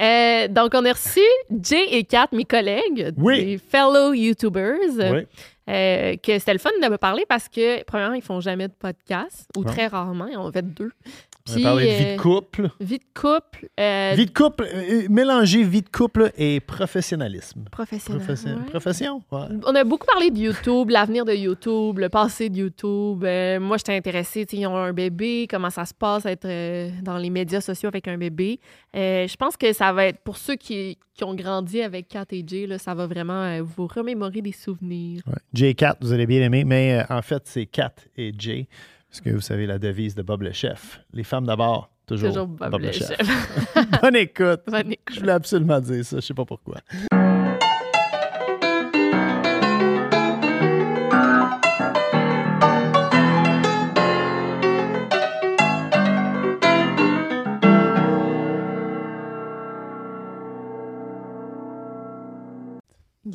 Euh, donc, on a reçu Jay et Kat, mes collègues, Oui. des fellow YouTubers, Oui. euh, que c'était le fun de me parler parce que, premièrement, ils font jamais de podcast, ou très rarement, ils en ont fait deux. On Puis, a parlé de vie euh, de couple. Vie de couple, euh, Vie de couple, euh, mélanger vie de couple et professionnalisme. professionnelle. Profession. ouais. Profession, ouais. On a beaucoup parlé de YouTube, l'avenir de YouTube, le passé de YouTube. Euh, moi, j'étais intéressée. Ils ont un bébé, comment ça se passe être euh, dans les médias sociaux avec un bébé. Euh, je pense que ça va être, pour ceux qui, qui ont grandi avec Kat et Jay, là, ça va vraiment euh, vous remémorer des souvenirs. Ouais. Jay et Kat, vous allez bien aimer, mais euh, en fait, c'est Kat et Jay, parce que vous savez la devise de Bob le chef. Les femmes d'abord, toujours, Toujours Bob le chef. Bonne écoute. Bonne écoute. Je voulais absolument dire ça, je sais pas pourquoi.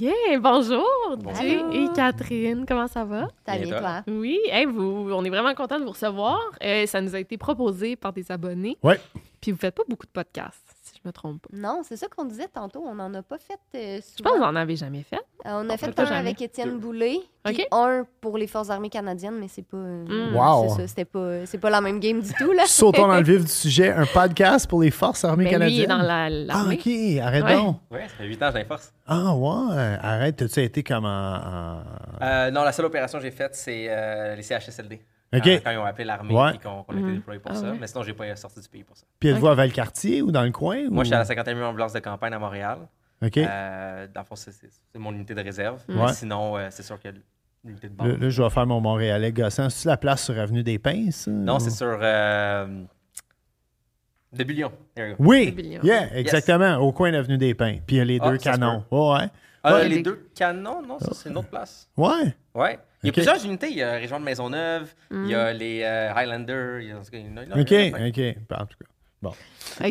Yeah, bonjour, Jay et Catherine. Comment ça va? Bien, toi? Oui, hey, vous, on est vraiment content de vous recevoir. Euh, ça nous a été proposé par des abonnés. Ouais. Puis vous faites pas beaucoup de podcasts, je me trompe pas. Non, c'est ça qu'on disait tantôt. On n'en a pas fait euh, Je pense souvent. que vous en avez jamais fait. Euh, on a on fait un jamais. avec Étienne Boulay, puis un pour les Forces armées canadiennes, mais c'est pas. euh, Mm. Wow. C'est ça, c'était pas, c'est pas la même game du tout, là. Sautons dans le vif du sujet, un podcast pour les forces armées Mais lui, il est canadiennes. dans la- ah. OK, arrête Ouais. donc. Ouais, ça fait 8 ans que j'ai force. Ah, ouais, arrête, t'as-tu été comme en... en- Euh, non, la seule opération que j'ai faite, c'est euh, les CHSLD. OK. Quand, quand ils ont appelé l'armée Ouais. et qu'on a été Mhm. déployé pour Ah ça. ouais. Mais sinon, j'ai pas sorti du pays pour ça. Puis êtes-vous Ok. à Valcartier ou dans le coin? Moi, ou- je suis à la 51e ambulance de campagne à Montréal. OK. Euh, dans le fond, c'est- mon unité de réserve. Ouais. Mais Sinon, euh, c'est sûr que l'unité de base. Là, je vais faire mon Montréalais gossant. C'est la place sur Avenue des Pins? ça? Non, Ou- c'est sur euh, de Billion. Oui, Des billions. yeah, exactement, au coin d'Avenue des Pins. Puis il y a les Ah, deux canons. Ouais. Ah, Ouais, les des- deux canons, non, ça, c'est une autre place. Ouais. Ouais. Il y a plusieurs unités. Il y a la région de Maisonneuve, il y Mm. a les euh, Highlanders. Il y a, OK, a- OK. Ben, En tout cas. Bon. OK,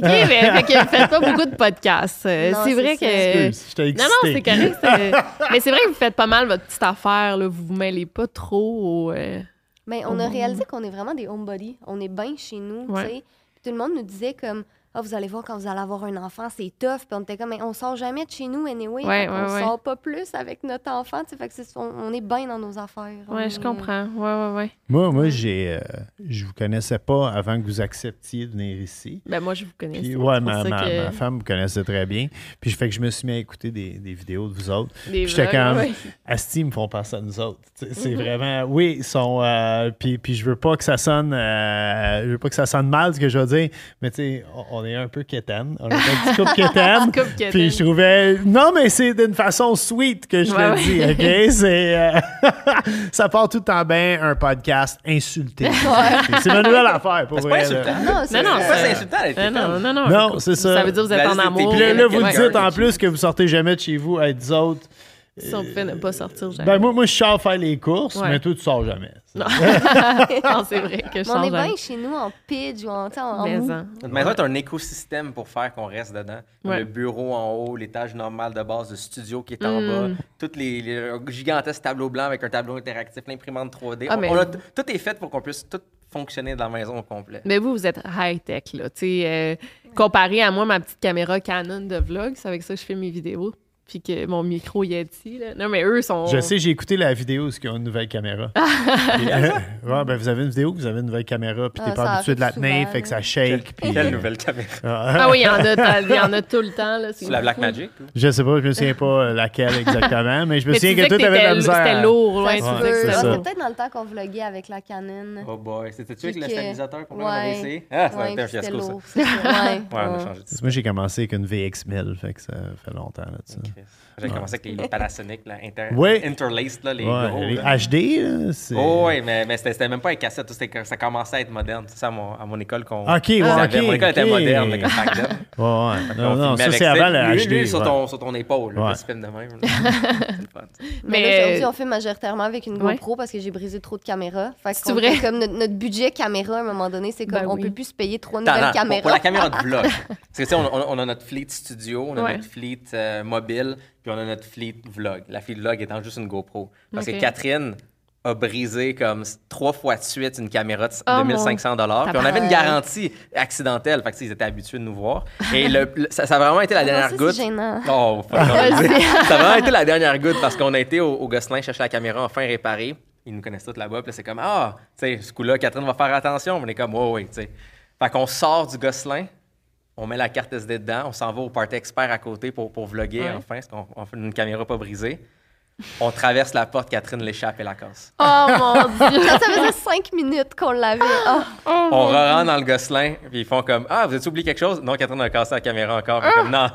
mais fait que vous faites pas beaucoup de podcasts. Euh, Non, c'est vrai que... Excuse, je t'ai Non, non, c'est correct. c'est- mais c'est vrai que vous faites pas mal votre petite affaire. Là. Vous vous mêlez pas trop au... euh, Mais on a réalisé qu'on est vraiment des homebodies. On est bien chez nous, Ouais. Tout le monde nous disait comme ah vous allez voir quand vous allez avoir un enfant, c'est tough. Puis on était comme mais on sort jamais de chez nous anyway. Ouais, qu'on ouais, ouais. sort pas plus avec notre enfant, tu sais. Fait que c'est- on, on est bien dans nos affaires. On Ouais, je est- comprends. Ouais, ouais, ouais. Moi, moi j'ai, euh, je vous connaissais pas avant que vous acceptiez de venir ici. Ben moi, je vous connais. Puis, c'est ouais, ma, ma- que- ma femme vous connaissait très bien. Puis, je fais que je me suis mis à écouter des, des vidéos de vous autres. Des Puis j'étais comme, ouais. Asti, ils me font penser à nous autres. Sais, Mhm. C'est vraiment, oui, ils sont, euh, puis, puis je veux pas que ça sonne, euh, je veux pas que ça sonne mal ce que je veux dire, mais tu sais, on, on est un peu quétaine. On est un petit couple quétaine. Couple. Puis je trouvais, non, mais c'est d'une façon sweet que je Ouais, le dis, OK? C'est, euh, ça part tout le temps bien, un podcast insulté. C'est ma nouvelle affaire, pour C'est pas vrai. insultant. Non, c'est Non, non, C'est insultant Non, non, non, non. C'est ça. Ça veut dire que vous êtes La en amour. Puis là, là, vous dites en plus que vous sortez jamais de chez vous à être autres. Si on pouvait ne pas sortir jamais. Ben, moi, moi, je sors faire les courses, Ouais. mais toi, tu sors jamais. Non, non c'est vrai que je Mais on est bien chez nous en pidge ou en, en, en Mais mou. en- Notre maison est un écosystème pour faire qu'on reste dedans. Ouais. Le bureau en haut, l'étage normal de base, le studio qui est en Mm. bas, toutes les, les un gigantesques tableaux blancs avec un tableau interactif, l'imprimante 3D. Ah, On- mais- on a t- tout est fait pour qu'on puisse tout fonctionner dans la maison au complet. Mais vous, vous êtes high-tech, là. Tu sais, euh, comparé à moi, ma petite caméra Canon de vlog, c'est avec ça que je fais mes vidéos. Puis que mon micro Yeti. Là. Non, mais eux sont. Je sais, j'ai écouté la vidéo où ils ont une nouvelle caméra. Puis, euh, ouais, ben, vous avez une vidéo, vous avez une nouvelle caméra, puis t'es Ah, pas habitué de la tenir, souvent, fait que ça shake. Puis, Quelle nouvelle caméra? Ah oui, il y en a, y en a tout le temps. C'est la Black. Magic? ou? Je sais pas, je me souviens pas euh, laquelle exactement, mais je me Mais souviens que toi, t'avais de la misère. C'était lourd, ouais, que c'est c'était Ah, ça. C'était peut-être dans le temps qu'on vloguait avec la Canon. Oh boy, c'était-tu avec le que- stabilisateur qu'on avait essayé? Ah, ça a été un fiasco, ça. Ouais. On a changé de Moi, j'ai commencé avec une VX1000, fait que ça fait longtemps. Là, de ça. Chris. J'ai commencé avec les, Panasonic, là, inter, Ouais. interlaced, là, les Ouais, gros. les là. HD, là, c'est. Oh, oui, mais, mais c'était c'était même pas avec cassette, ça commençait à être moderne. C'est ça à mon, à mon école qu'on. Ok, ouais, Mon école était moderne, là, quand back then. Ouais, ouais. Non, On non, ça, avec c'est avant le lui, HD. lui, sur, ouais. ton, sur ton épaule, là, Ouais. le de même. Mais, Mais, là, aujourd'hui, on fait majoritairement avec une ouais. GoPro parce que j'ai brisé trop de caméras. Fait C'est qu'on vrai? comme notre, notre budget caméra, à un moment donné, c'est comme Ben on oui. peut plus se payer trois nouvelles caméras. pour la caméra de vlog. Parce que, tu sais, on, on- on a notre fleet studio, on a notre fleet euh, mobile, puis on a notre fleet vlog. La fleet vlog étant juste une GoPro. Parce que Catherine a brisé comme trois fois de suite une caméra de Oh, 2500 dollars. Puis on avait une garantie accidentelle. Fait que, ils étaient habitués de nous voir. Et le- le- ça, ça a vraiment été la Ah, dernière goutte. c'est gênant. Oh, ça a vraiment été la dernière goutte parce qu'on a été au, au Gosselin chercher la caméra enfin réparée. Ils nous connaissent tous là-bas. Puis là, c'est comme, ah, tu sais, ce coup-là, Catherine va faire attention. On est comme, ouais, ouais, tu sais. Fait qu'on sort du Gosselin, on met la carte SD dedans, on s'en va au Party Expert à côté pour, pour vlogger Ouais. enfin, parce qu'on on fait une caméra pas brisée. On traverse la porte, Catherine l'échappe et la casse. Oh mon Dieu! Ça, ça faisait cinq minutes qu'on l'avait. Ah. Oh, On rentre dans le Gosselin, puis ils font comme, ah, vous avez oublié quelque chose? Non, Catherine a cassé la caméra encore. Comme, non.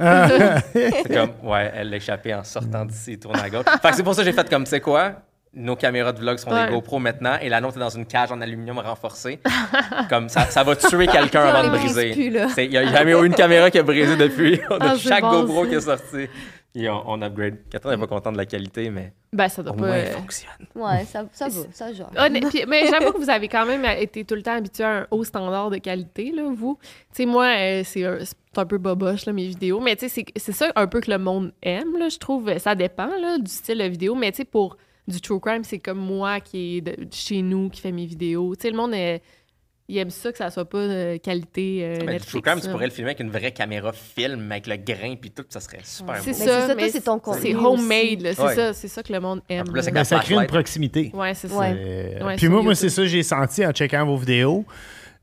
C'est comme, ouais, elle l'a échappé en sortant d'ici, tourne à gauche. Fait que c'est pour ça que j'ai fait comme, tu sais quoi? Nos caméras de vlog sont Ouais. des GoPro maintenant et la nôtre est dans une cage en aluminium renforcée. comme ça, ça va tuer quelqu'un avant de briser. Il n'y a jamais eu une caméra qui a brisé depuis. On a Ah, chaque bon, GoPro ça. qui est sorti. Et on, on upgrade. Catherine n'est pas contente de la qualité, mais Ben, ça doit au pas. moins, euh, elle fonctionne. Ouais, ça, ça va, ça genre. Puis- mais j'avoue que vous avez quand même été tout le temps habitué à un haut standard de qualité, là, vous. Tu sais, moi, euh, c'est un, c'est un peu boboche, là, mes vidéos. Mais tu sais, c'est- c'est ça un peu que le monde aime, là, je trouve. Ça dépend, là, du style de vidéo. Mais tu sais, pour du true crime, c'est comme moi qui est de, de chez nous, qui fait mes vidéos. Tu sais, le monde, euh, il aime ça que ça soit pas de qualité euh, Mais du Netflix, true crime, tu pourrais le filmer avec une vraie caméra film, avec le grain puis tout, ça serait super beau. Mais ça, c'est ça, mais c'est ton contenu C'est homemade, c'est Ouais. ça, c'est ça que le monde aime. là, là. Mais ça crée une proximité. Ouais, c'est ça. Ouais. Euh, Ouais, puis moi, moi c'est ça que j'ai senti en checkant vos vidéos.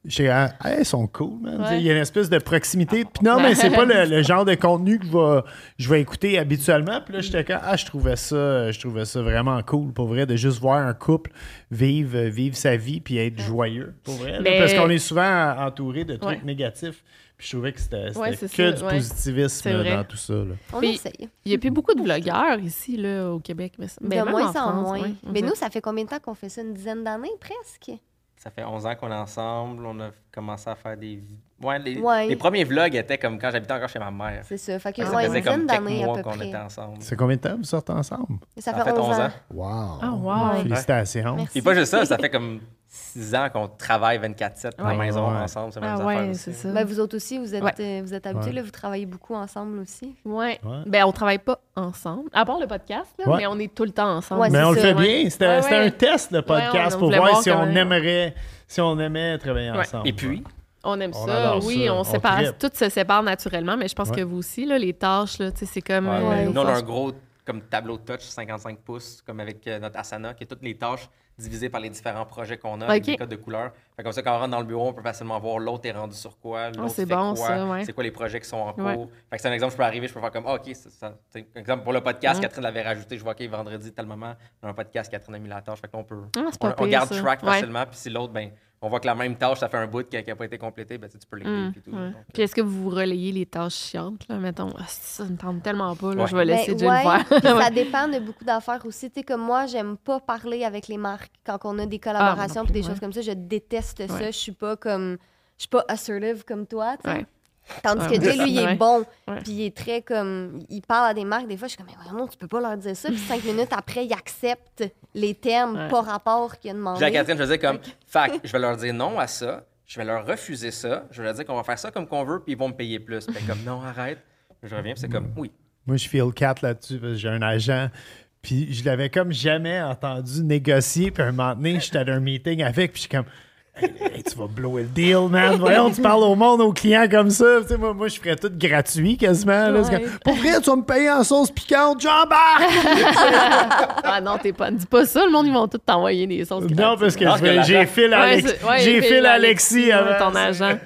J'étais ah, elles sont cool, man. Ouais. Il y a une espèce de proximité. Puis non, mais c'est pas le, le genre de contenu que je vais, je vais écouter habituellement. Puis là, j'étais comme, ah, je trouvais ça, je trouvais ça vraiment cool, pour vrai, de juste voir un couple vivre, euh, vivre sa vie puis être joyeux, pour vrai. là. Mais- Parce qu'on est souvent entouré de trucs Ouais. négatifs. Puis je trouvais que c'était Ouais, que ça, du ouais. positivisme dans tout ça. là. On Puis- essaye. Il n'y a plus beaucoup de vlogueurs ici, là, au Québec. Mais, De ben, même moins en en France, moins. ouais. Mais Mhm. nous, ça fait combien de temps qu'on fait ça? Une dizaine d'années, presque? Ça fait 11 ans qu'on est ensemble. On a commencé à faire des. Ouais, les, Ouais. les premiers vlogs étaient comme quand j'habitais encore chez ma mère. C'est ça. Fait que, Ça ouais, faisait comme quelques mois peu qu'on était ensemble. C'est combien de temps vous sortez ensemble? Ça Ça fait 11 ans. Wow! Ah, wow. Félicitations. Merci. Puis pas juste ça, ça fait comme 6 ans qu'on travaille 24-7 à la maison Ouais. ensemble. C'est Ah ouais, aussi. c'est ça. Ben, vous autres aussi, vous êtes, Ouais. euh, vous êtes habitués, Ouais. là, vous travaillez beaucoup ensemble aussi. Ouais. Ouais. Ben, on travaille pas ensemble, à part le podcast, là, Ouais. mais on est tout le temps ensemble. Ouais, Mais on le fait ouais. bien. C'était Ouais, c'était ouais. un test, le podcast, Ouais, on pour voir, voir si on aimerait, si on aimait travailler Ouais. ensemble. Et puis, On aime On ça, oui, ça, on, on sépare, tout se sépare naturellement, mais je pense Ouais. que vous aussi, là, les tâches, c'est comme... ouais, euh, nous, on a un gros comme tableau de touch 55 pouces, comme avec euh, notre Asana, qui est toutes les tâches divisées par les différents projets qu'on a, avec Ok. des codes de couleurs. Fait comme ça, quand on rentre dans le bureau, on peut facilement voir l'autre est rendu sur quoi, l'autre Ah, c'est fait bon, quoi, ouais. c'est quoi les projets qui sont en cours. Ouais. Fait que c'est un exemple, je peux arriver, je peux faire comme, ah, OK, c'est ça. Exemple, pour le podcast, Ouais. Catherine l'avait rajouté, je vois, OK, vendredi, tel moment, dans un podcast, Catherine a mis la tâche. Fait qu'on peut. Ah, c'est on, garde ça. track facilement, puis si l'autre, ben, on voit que la même tâche, ça fait un bout qui n'a pas été complété, ben, tu sais, tu peux l'écrire. Hum, puis tout. ouais. Donc, Puis est-ce que vous vous relayez les tâches chiantes, là, mettons? Ah, ça me tente tellement pas, là, Ouais. je vais laisser Ben, ouais, faire. puis ça dépend de beaucoup d'affaires aussi. Tu sais, comme moi, j'aime pas parler avec les marques quand on a des collaborations Ah, non puis des choses comme ça. Je déteste ça. Je suis pas comme. Je suis pas assertive comme toi, tu sais. Tandis que Jay, lui, il est bon. Puis il est très comme. Il parle à des marques. Des fois, je suis comme, mais voyons, tu peux pas leur dire ça. Puis cinq minutes après, il accepte les termes Ouais. pas rapport qu'il a demandé. à Catherine, je faisais comme, fac, je vais leur dire non à ça, je vais leur refuser ça, je vais leur dire qu'on va faire ça comme qu'on veut, puis ils vont me payer plus. Puis comme, non, arrête. Je reviens, puis c'est comme, oui. Moi, je feel cat là-dessus parce que j'ai un agent. Puis je l'avais comme jamais entendu négocier. Puis un moment donné, j'étais dans un meeting avec. Puis je suis comme, Hey, tu vas blower le deal, man. Voyons, tu parles au monde, aux clients comme ça. Tu sais, moi, moi, je ferais tout gratuit quasiment. là. Ouais. Pour vrai, tu vas me payer en sauce piquante, j'embarque! Ah non, t'es pas. Dis pas ça, le monde, ils vont tous t'envoyer des sauces. non, parce que Non, je parce que j'ai fil Alex- ouais, j'ai fil Alexis avant. ton agent.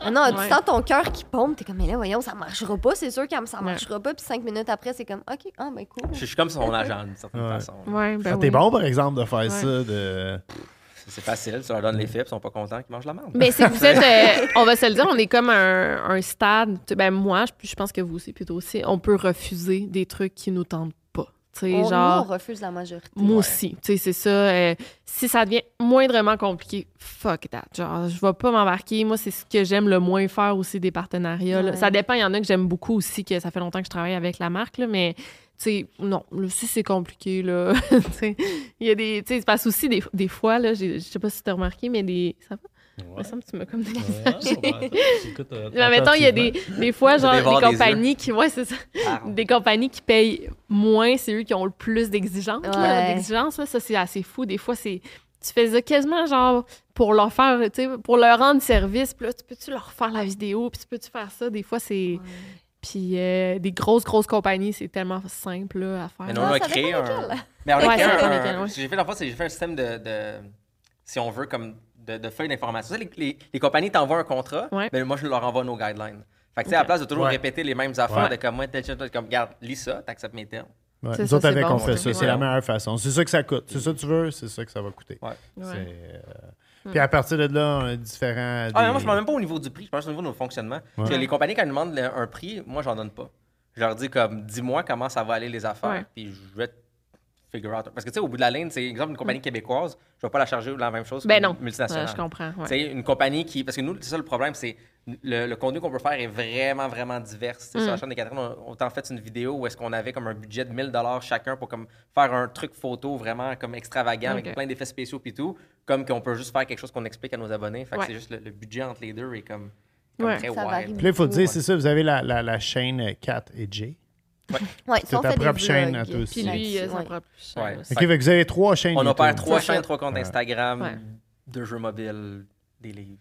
Ah non, Ouais. tu sens ton cœur qui pompe. T'es comme, mais là, voyons, ça marchera pas. C'est sûr que ça marchera pas. Puis cinq minutes après, c'est comme, OK, ah, ben cool. Je suis comme son agent d'une certaine Ouais. façon. Ouais, ben Ah, oui. T'es bon, par exemple, de faire ça. De... C'est facile, tu leur donnes les fibres, ils sont pas contents qu'ils mangent la merde. Mais c'est que vous êtes, euh, on va se le dire, on est comme un, un stade. Ben moi, je, je pense que vous aussi, plutôt aussi, on peut refuser des trucs qui nous tentent On, genre. nous, on refuse la majorité. Moi aussi, tu sais, c'est ça. euh, si ça devient moindrement compliqué, fuck that. Genre, je vais pas m'embarquer. Moi, c'est ce que j'aime le moins faire aussi des partenariats. Ouais. Ça dépend, il y en a que j'aime beaucoup aussi, que ça fait longtemps que je travaille avec la marque, là, mais tu sais, non, là, si c'est compliqué, là, tu sais, il y a des, tu sais, c'est parce aussi des, des fois, là, je sais pas si tu as remarqué, mais des, ça va? Il me semble que tu m'as comme Mais mettons, il y a des, des fois, genre, Des compagnies qui, ouais, c'est ça. Des compagnies qui payent moins, c'est eux qui ont le plus d'exigences. Ouais. d'exigences, là. ça, c'est assez fou. Des fois, c'est. Tu fais ça quasiment genre pour leur faire, tu sais, pour leur rendre service. Puis là, tu peux-tu leur faire la vidéo? Puis tu peux-tu faire ça? Des fois, c'est. Puis euh, des grosses, grosses compagnies, c'est tellement simple là, à faire. Mais nous, on Ah, a créé un. Mais on a Ouais, créé un. ouais. J'ai fait fois, j'ai un système de, de- si on veut, comme de, de feuilles d'information. Les, les- les compagnies t'envoient un contrat, mais moi, je leur envoie nos guidelines. Fait que, tu sais, à la place de toujours Ouais. répéter les mêmes affaires, Ouais. de comme moi, tel, tel, tel, comme, regarde, lis ça, t'acceptes mes termes. Ouais, nous ça, autres, avec, bon, on fait ça. C'est la meilleure façon. C'est ça que ça coûte. C'est ça que tu veux, c'est ça que ça va coûter. Euh, Puis à partir de là, on a différents. Ah, non, moi, je ne parle même pas au niveau du prix, je pense au niveau de nos fonctionnements. Parce que les compagnies, quand elles demandent un prix, moi, j'en donne pas. Je leur dis comme, dis-moi comment ça va aller les affaires, puis je vais te figure out. Parce que, tu sais, au bout de la ligne, c'est exemple une compagnie québécoise, je vais pas la charger la même chose Ben qu'une non. multinationale. Ouais, je comprends. ouais. Tu sais, une compagnie qui. Parce que nous, c'est ça le problème, c'est le, le contenu qu'on peut faire est vraiment, vraiment divers. Sais, Mm. Sur la chaîne des Catherine, on, on t'a fait une vidéo où est-ce qu'on avait comme un budget de 1000 chacun pour comme faire un truc photo vraiment comme extravagant avec plein d'effets spéciaux puis tout. Comme qu'on peut juste faire quelque chose qu'on explique à nos abonnés. Fait que c'est juste le, le budget entre les deux est comme, comme Ouais. très wild. Puis là, il faut dire, c'est ça, vous avez la, la, la chaîne euh, Kat et Jay. Ouais, C'est ça, on ta propre chaîne à aussi. Puis lui, euh, sa ouais. propre chaîne. Ouais. OK, fait que vous avez trois chaînes. On opère trois C'est ça. chaînes, trois comptes Ouais. Instagram, Ouais. deux jeux mobiles, des livres.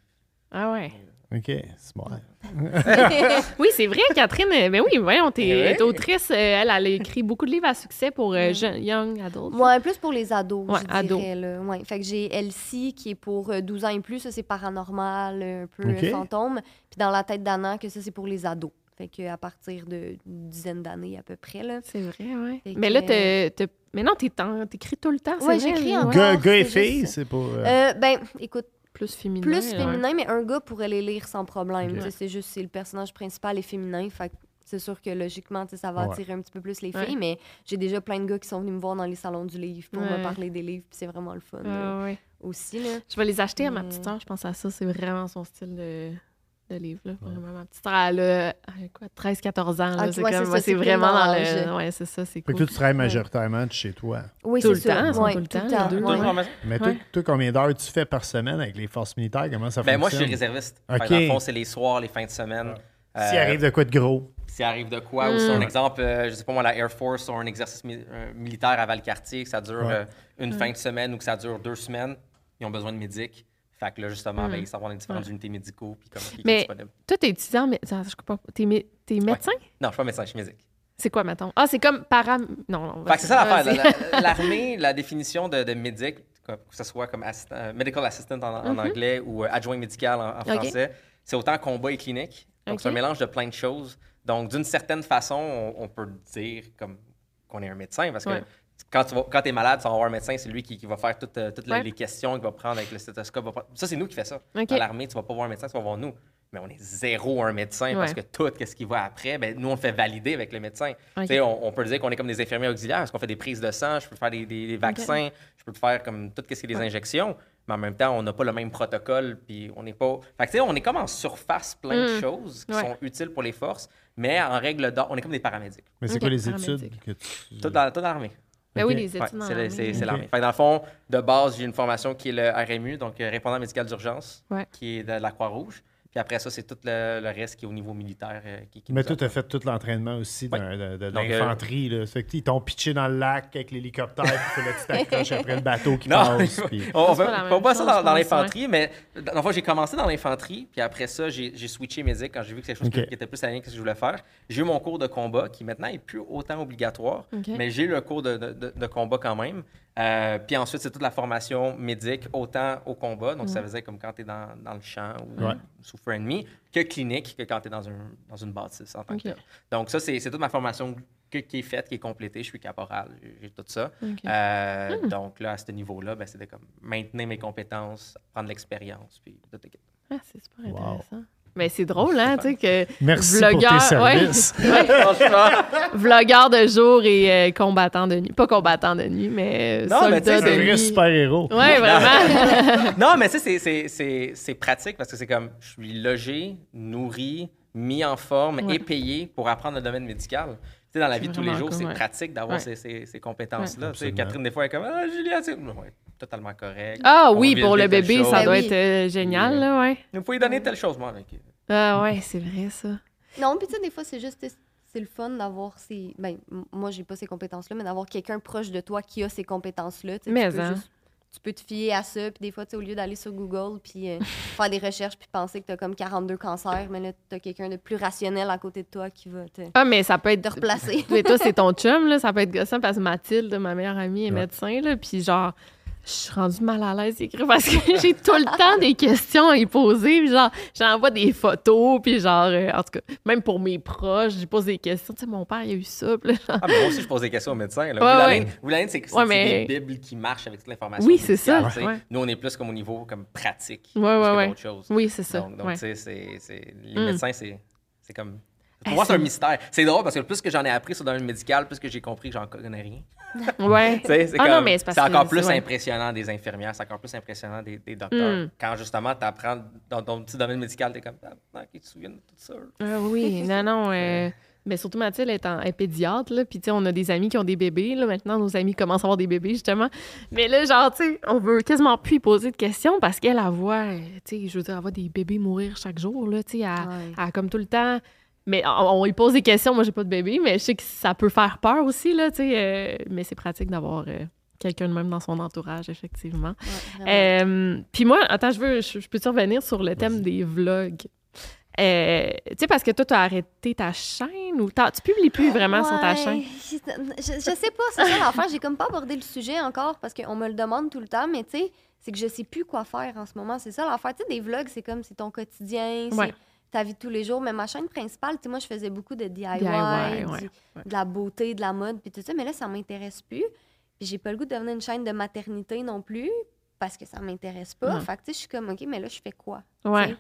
Ah ouais. OK, c'est bon. Oui, c'est vrai, Catherine. euh, Ben oui, voyons, t'es Eh autrice. euh, Elle, elle a écrit beaucoup de livres à succès pour euh, jeunes- young adults. Ouais, plus pour les ados, Ouais, je ados. dirais. Là. Ouais. Fait que j'ai Elsie qui est pour euh, 12 ans et plus, ça c'est paranormal, un peu fantôme. Puis dans la tête d'Anna, que ça c'est pour les ados. Fait que à partir d'une dizaine d'années à peu près. Là. C'est vrai, ouais. Fait Mais que- là, t'es- t'es- mais non, t'es en- t'écris tout le temps. vrai, j'écris encore. Gars, gars et filles, c'est pour. euh, Euh, ben, écoute, Plus féminin. plus ouais. féminin, mais un gars pourrait les lire sans problème. C'est juste, c'est le personnage principal est féminin. Fait que c'est sûr que logiquement, ça va Ouais. attirer un petit peu plus les Ouais. filles, mais j'ai déjà plein de gars qui sont venus me voir dans les salons du livre pour Ouais. me parler des livres, puis c'est vraiment le fun Ah aussi. Là. Je vais les acheter à ma petite soeur. Je pense à ça. C'est vraiment son style de, de livre. Là. Vraiment, ma petite soeur, elle a euh, quoi, 13-14 ans. là. Ah, c'est ouais, c'est comme- ça, ouais, c'est c'est plus vraiment dans le. Ouais, c'est ça, c'est cool. tu travailles majoritairement de chez toi. Oui, Tout c'est le ça. temps, Ouais, tout le temps, ouais. Toujours en maison? Mais toi, Ouais. toi, combien d'heures tu fais par semaine avec les forces militaires? Comment ça Ben, moi, je suis réserviste. Ok. Fait que Dans le fond, c'est les soirs, les fins de semaine. S'il Euh, arrive de quoi de gros? S'il arrive de quoi, ou Mm. si un exemple, euh, je sais pas moi, la Air Force ou un exercice mi- euh, militaire à Valcartier, que ça dure Ouais. euh, une fin de semaine ou que ça dure deux semaines, ils ont besoin de médic. Fait que là, justement, ben, ils savent les différentes Mm. Ouais. unités médicaux puis qui est Mais- disponible. Toi, t'es étudiant, mais. attends, je comprends pas. T'es, mé- t'es médecin? Non, je suis pas médecin, je suis médic. C'est quoi, mettons? Ah, c'est comme para. Non, non. Fait que c'est ça l'affaire. la- L'armée, la définition de, de médic, que ce soit comme assistant- euh, medical assistant en, en anglais ou euh, adjoint médical en, Mm-hmm. Français, c'est autant combat et clinique. Donc, c'est un mélange de plein de choses. Donc, d'une certaine façon, on, on peut dire comme qu'on est un médecin parce que Ouais. Quand tu vas, quand es malade, tu vas voir un médecin, c'est lui qui, qui va faire toutes, euh, toutes les- Ouais. les questions, qui va prendre avec le stéthoscope. va Ça, c'est nous qui fait ça. Ok. Dans l'armée, tu vas pas voir un médecin, tu vas voir nous. Mais on est zéro un médecin parce que tout ce qui va après, ben, nous, on le fait valider avec le médecin. Ok. Tu sais, on, on peut dire qu'on est comme des infirmiers auxiliaires, parce qu'on fait des prises de sang, je peux faire des, des- des vaccins, je peux te faire comme tout ce qui est des injections, mais en même temps, on n'a pas le même protocole, puis on n'est pas... Fait que, tu sais, on est comme en surface plein de Mm. choses qui Ouais. sont utiles pour les forces, mais en règle d'or, on est comme des paramédics. Mais c'est quoi les études que tu. Tout dans, tout dans l'armée. Ben oui, les études Ouais, c'est l'armée. c'est c'est Ok. l'armée. Fait que dans le fond, de base, j'ai une formation qui est le RMU, donc euh, répondant médical d'urgence, Ouais. qui est de la Croix-Rouge. Puis après ça, c'est tout le, le reste qui est au niveau militaire. euh, qui, qui Mais toi, tu as fait tout l'entraînement aussi Ouais. d'un- de, de Donc, euh, l'infanterie. là. Que, ils t'ont pitché dans le lac avec l'hélicoptère, puis que tu t'accroches après le bateau qui Non, passe. puis- on fait pas ça dans, l'infanterie, mais dans le fond, j'ai commencé dans l'infanterie, puis après ça, j'ai switché médic quand j'ai vu que c'est quelque chose qui, qui était plus aligné avec ce que je voulais faire. J'ai eu mon cours de combat, qui maintenant est plus autant obligatoire, mais j'ai eu le cours de, de- de- de combat quand même. Euh, puis ensuite, c'est toute la formation médic, autant au combat, donc ça faisait comme quand tu es dans, dans le champ ou Ouais. sous que clinique, que quand tu es dans, un, dans une bâtisse en tant que. Donc ça, c'est c'est toute ma formation que- qui est faite, qui est complétée. Je suis caporal, j'ai- tout ça. Euh, Hmm. Donc là, à ce niveau-là, ben, c'est de comme maintenir mes compétences, prendre l'expérience, puis tout Ah, c'est super Wow. intéressant. Mais c'est drôle, hein, tu sais, que. Merci pour tes vlogueur- services. Ouais, ouais, Franchement, vlogueur de jour et euh, combattant de nuit. Pas combattant de nuit, mais euh, Non, mais tu sais, soldat C'est un vrai super-héros. Ouais, vraiment. non, mais tu sais, c'est- c'est- c'est c'est pratique parce que c'est comme je suis logé, nourri, mis en forme Ouais. et payé pour apprendre le domaine médical. Tu sais, dans la vie de tous les jours, cool, c'est ouais. pratique d'avoir Ouais. ces, ces- ces compétences-là. Ouais. Catherine, des fois, elle est comme Ah, Julia, tu sais, ouais, totalement correct. Ah On oui, pour le bébé, ça doit Ben être euh, génial, là, ouais. Il faut lui donner telle chose, moi. ok. Ah ouais, c'est vrai, ça. Non, puis tu sais, des fois, c'est juste, c'est le fun d'avoir ces. Ben, moi, j'ai pas ces compétences-là, mais d'avoir quelqu'un proche de toi qui a ces compétences-là. Mais tu peux hein. juste- tu peux te fier à ça, puis des fois, tu sais, au lieu d'aller sur Google, puis euh, faire des recherches, puis penser que tu as comme 42 cancers, mais là, tu as quelqu'un de plus rationnel à côté de toi qui va te, Ah, mais ça peut être. te replacer. Mais toi, c'est ton chum, là. Ça peut être gossant parce que Mathilde, ma meilleure amie, est Ouais. médecin, là. Puis genre, je suis rendue mal à l'aise d'écrire parce que j'ai tout le temps des questions à y poser. Puis genre, j'envoie des photos. Puis genre, euh, en tout cas, même pour mes proches, je pose des questions. Tu sais, mon père, il a eu ça. Puis là, genre, Ah, mais moi aussi, je pose des questions au médecin. Là. Ouais, ouais. c'est que c'est Ouais, mais- des bibles qui marchent avec toute l'information. Oui, c'est ça. Nous, on est plus comme au niveau comme pratique. Ouais, ouais, que choses. Oui, c'est ça. Donc, tu sais, les Mm. médecins, c'est comme. Pour moi, c'est un mystère. C'est drôle parce que plus que j'en ai appris sur le domaine médical, plus que j'ai compris que j'en connais rien. Ouais. C'est Ah non, comme- mais c'est parce c'est que encore plus ouais. impressionnant des infirmières, c'est encore plus impressionnant des, des docteurs. Mm. Quand justement, tu apprends dans ton petit domaine médical, tu es comme, ah, tu te souviens de tout ça. Ah oui, non, non. euh, mais surtout, Mathilde est, en, est pédiatre, là. Puis, tu sais, on a des amis qui ont des bébés, là. Maintenant, nos amis commencent à avoir des bébés, justement. Mais là, genre, tu sais, on veut quasiment plus y poser de questions parce qu'elle, elle voit, euh, tu sais, je veux dire, elle voit des bébés mourir chaque jour, là. Tu sais, elle, Ouais. elle a comme tout le temps. Mais on, on lui pose des questions. Moi, j'ai pas de bébé, mais je sais que ça peut faire peur aussi, là, tu sais. euh, mais c'est pratique d'avoir euh, quelqu'un de même dans son entourage, effectivement. Euh, Puis moi, attends, je veux, je, je peux-tu revenir sur le thème des vlogs? Euh, tu sais, parce que toi, tu as arrêté ta chaîne ou tu publies plus vraiment sur ta chaîne? Je, je sais pas, c'est ça l'affaire. J'ai comme pas abordé le sujet encore parce qu'on me le demande tout le temps, mais tu sais, c'est que je sais plus quoi faire en ce moment. C'est ça l'affaire. Tu sais, des vlogs, c'est comme c'est ton quotidien, Ouais. Ta vie de tous les jours. Mais ma chaîne principale, tu sais, moi, je faisais beaucoup de DIY, DIY, du- ouais, ouais. de la beauté, de la mode, puis tout ça. Mais là, ça m'intéresse plus. Puis j'ai pas le goût de devenir une chaîne de maternité non plus parce que ça m'intéresse pas. Fait que tu sais, je suis comme, OK, mais là, je fais quoi? Ouais.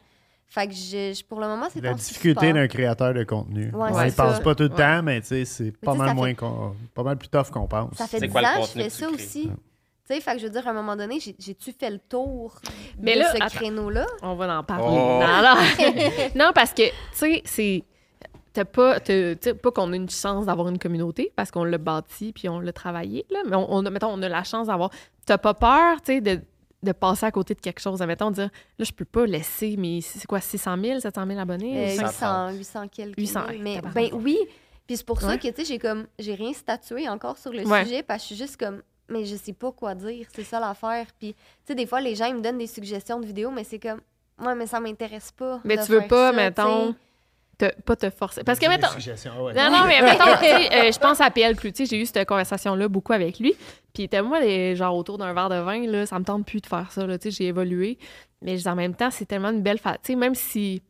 Fait que je, je- pour le moment, c'est La difficulté d'un créateur de contenu. Ouais, on c'est y pense pas tout le Ouais. temps, mais tu sais, c'est pas mal moins fait- pas mal plus tough qu'on pense. Ça fait C'est 10 quoi le ans que je fais ça aussi. Tu sais, fait que je veux dire, à un moment donné, j'ai- j'ai-tu fait le tour Mais de là, ce créneau-là? On va en parler. Oh. Non, non. non, parce que, tu sais, c'est. T'as pas, t'as- tu sais, pas qu'on a une chance d'avoir une communauté parce qu'on l'a bâti puis on l'a travaillé, là, mais on, on a, mettons, on a la chance d'avoir. T'as pas peur, tu sais, de, de passer à côté de quelque chose. Mettons, dire, là, je peux pas laisser mes, c'est quoi, 600 000, 700 000 abonnés? Euh, ou 800, 800 quelques. 800, mille. hey, mais ben oui. Puis c'est pour ça que, tu sais, j'ai comme, j'ai rien statué encore sur le Ouais. sujet parce que je suis juste comme, mais je sais pas quoi dire. C'est ça l'affaire. Puis, tu sais, des fois, les gens, ils me donnent des suggestions de vidéos, mais c'est comme, ouais, mais ça m'intéresse pas. Mais tu veux pas, ça, mettons, te- pas te forcer. Parce que, mettons, ouais. Non, non, mais mettons, tu sais, euh, je pense à PL Cloutier, j'ai eu cette conversation-là beaucoup avec lui. Puis, moi, les, genre, autour d'un verre de vin, là, ça me tente plus de faire ça, là, tu sais, j'ai évolué. Mais en même temps, c'est tellement une belle façon, tu sais, même si,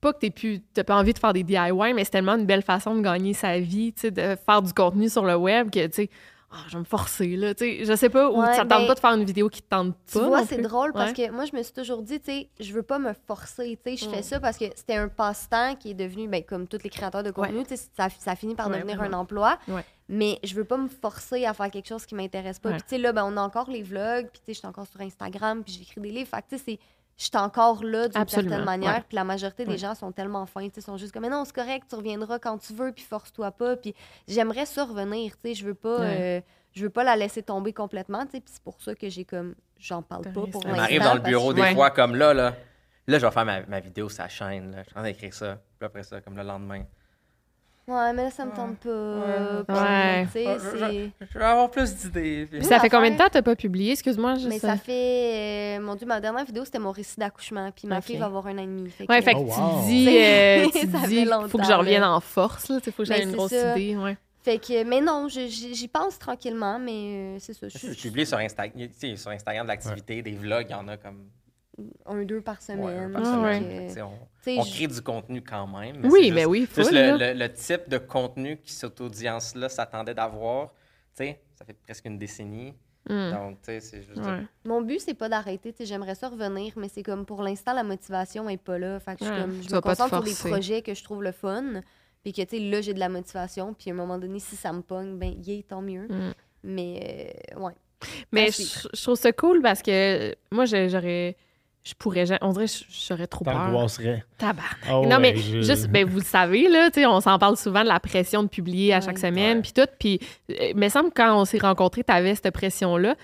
pas que t'es plus, t'as pas envie de faire des DIY, mais c'est tellement une belle façon de gagner sa vie, tu sais, de faire du contenu sur le web que, tu sais, ah, je vais me forcer, là, tu sais, je sais pas, ou Ouais, ça te tente ben, pas de faire une vidéo qui te tente pas. Tu vois, c'est drôle parce Ouais. que moi, je me suis toujours dit, tu sais, je veux pas me forcer. Tu sais, je Mm. fais ça parce que c'était un passe-temps qui est devenu, ben, comme tous les créateurs de contenu, tu sais, ça, ça finit par devenir un emploi. Mais je veux pas me forcer à faire quelque chose qui m'intéresse pas. Puis, tu sais, là, ben, on a encore les vlogs, puis, tu sais, je suis encore sur Instagram, puis j'écris des livres. Fait que, tu sais, c'est. Je suis encore là d'une Absolument, certaine manière, puis la majorité Ouais. des gens sont tellement fins, tu sais, sont juste comme, mais non, c'est correct, tu reviendras quand tu veux, puis force-toi pas, puis j'aimerais ça revenir, tu sais, je veux pas, Ouais. euh, je veux pas la laisser tomber complètement, tu sais, puis c'est pour ça que j'ai comme, j'en parle pas pour fait. On l'instant, arrive dans le bureau des Ouais. fois comme là, là. Là, je vais faire ma, ma vidéo sur la chaîne. Là. Je suis en train d'écrire ça. Puis après ça, comme le lendemain. Ouais, mais là, ça me tente pas. Ouais. Puis, Ouais. Tu sais, Je- c'est. je, je vais avoir plus d'idées. puis- ça fait combien de temps t'as pas publié? Excuse-moi, je Mais sais. ça fait. euh, mon Dieu, ma dernière vidéo, c'était mon récit d'accouchement. Puis ma fille va avoir un an et demi. Fait Ouais, que- fait que Oh, wow. tu dis, euh, tu dis, faut que je revienne en force, sais, faut que j'aie Ben, une grosse ça. idée, ouais. Fait que, mais non, je- j'y pense tranquillement, mais euh, c'est ça. Je Je suis publie sur, Insta- tu sais, sur Instagram de l'activité, des vlogs, il y en a comme un, deux par ouais, semaine. par semaine. On, crée du contenu quand même. Oui, mais oui, juste full, le, là. le- le type de contenu que cette audience-là s'attendait d'avoir, tu sais, ça fait presque une décennie. Hmm. Donc, tu sais, c'est juste. Ouais. Mon but, c'est pas d'arrêter. tu sais, J'aimerais ça revenir, mais c'est comme pour l'instant, la motivation est pas là. Fait que je, suis comme, je me concentre sur des forcer. projets que je trouve le fun. Puis que, tu sais, là, j'ai de la motivation. Puis à un moment donné, si ça me pogne, ben, yay, tant mieux. Mm. Mais, euh, ouais. Mais je, je trouve ça cool parce que moi, j'aurais. Je pourrais. On dirait que j'aurais trop peur. T'angoisserais. Tabarnak. Ah non, mais je- juste, ben, vous le savez, là, tu sais, on s'en parle souvent de la pression de publier à chaque Ouais. semaine, puis tout. Puis, euh, il me semble que quand on s'est rencontrés, tu avais cette pression-là,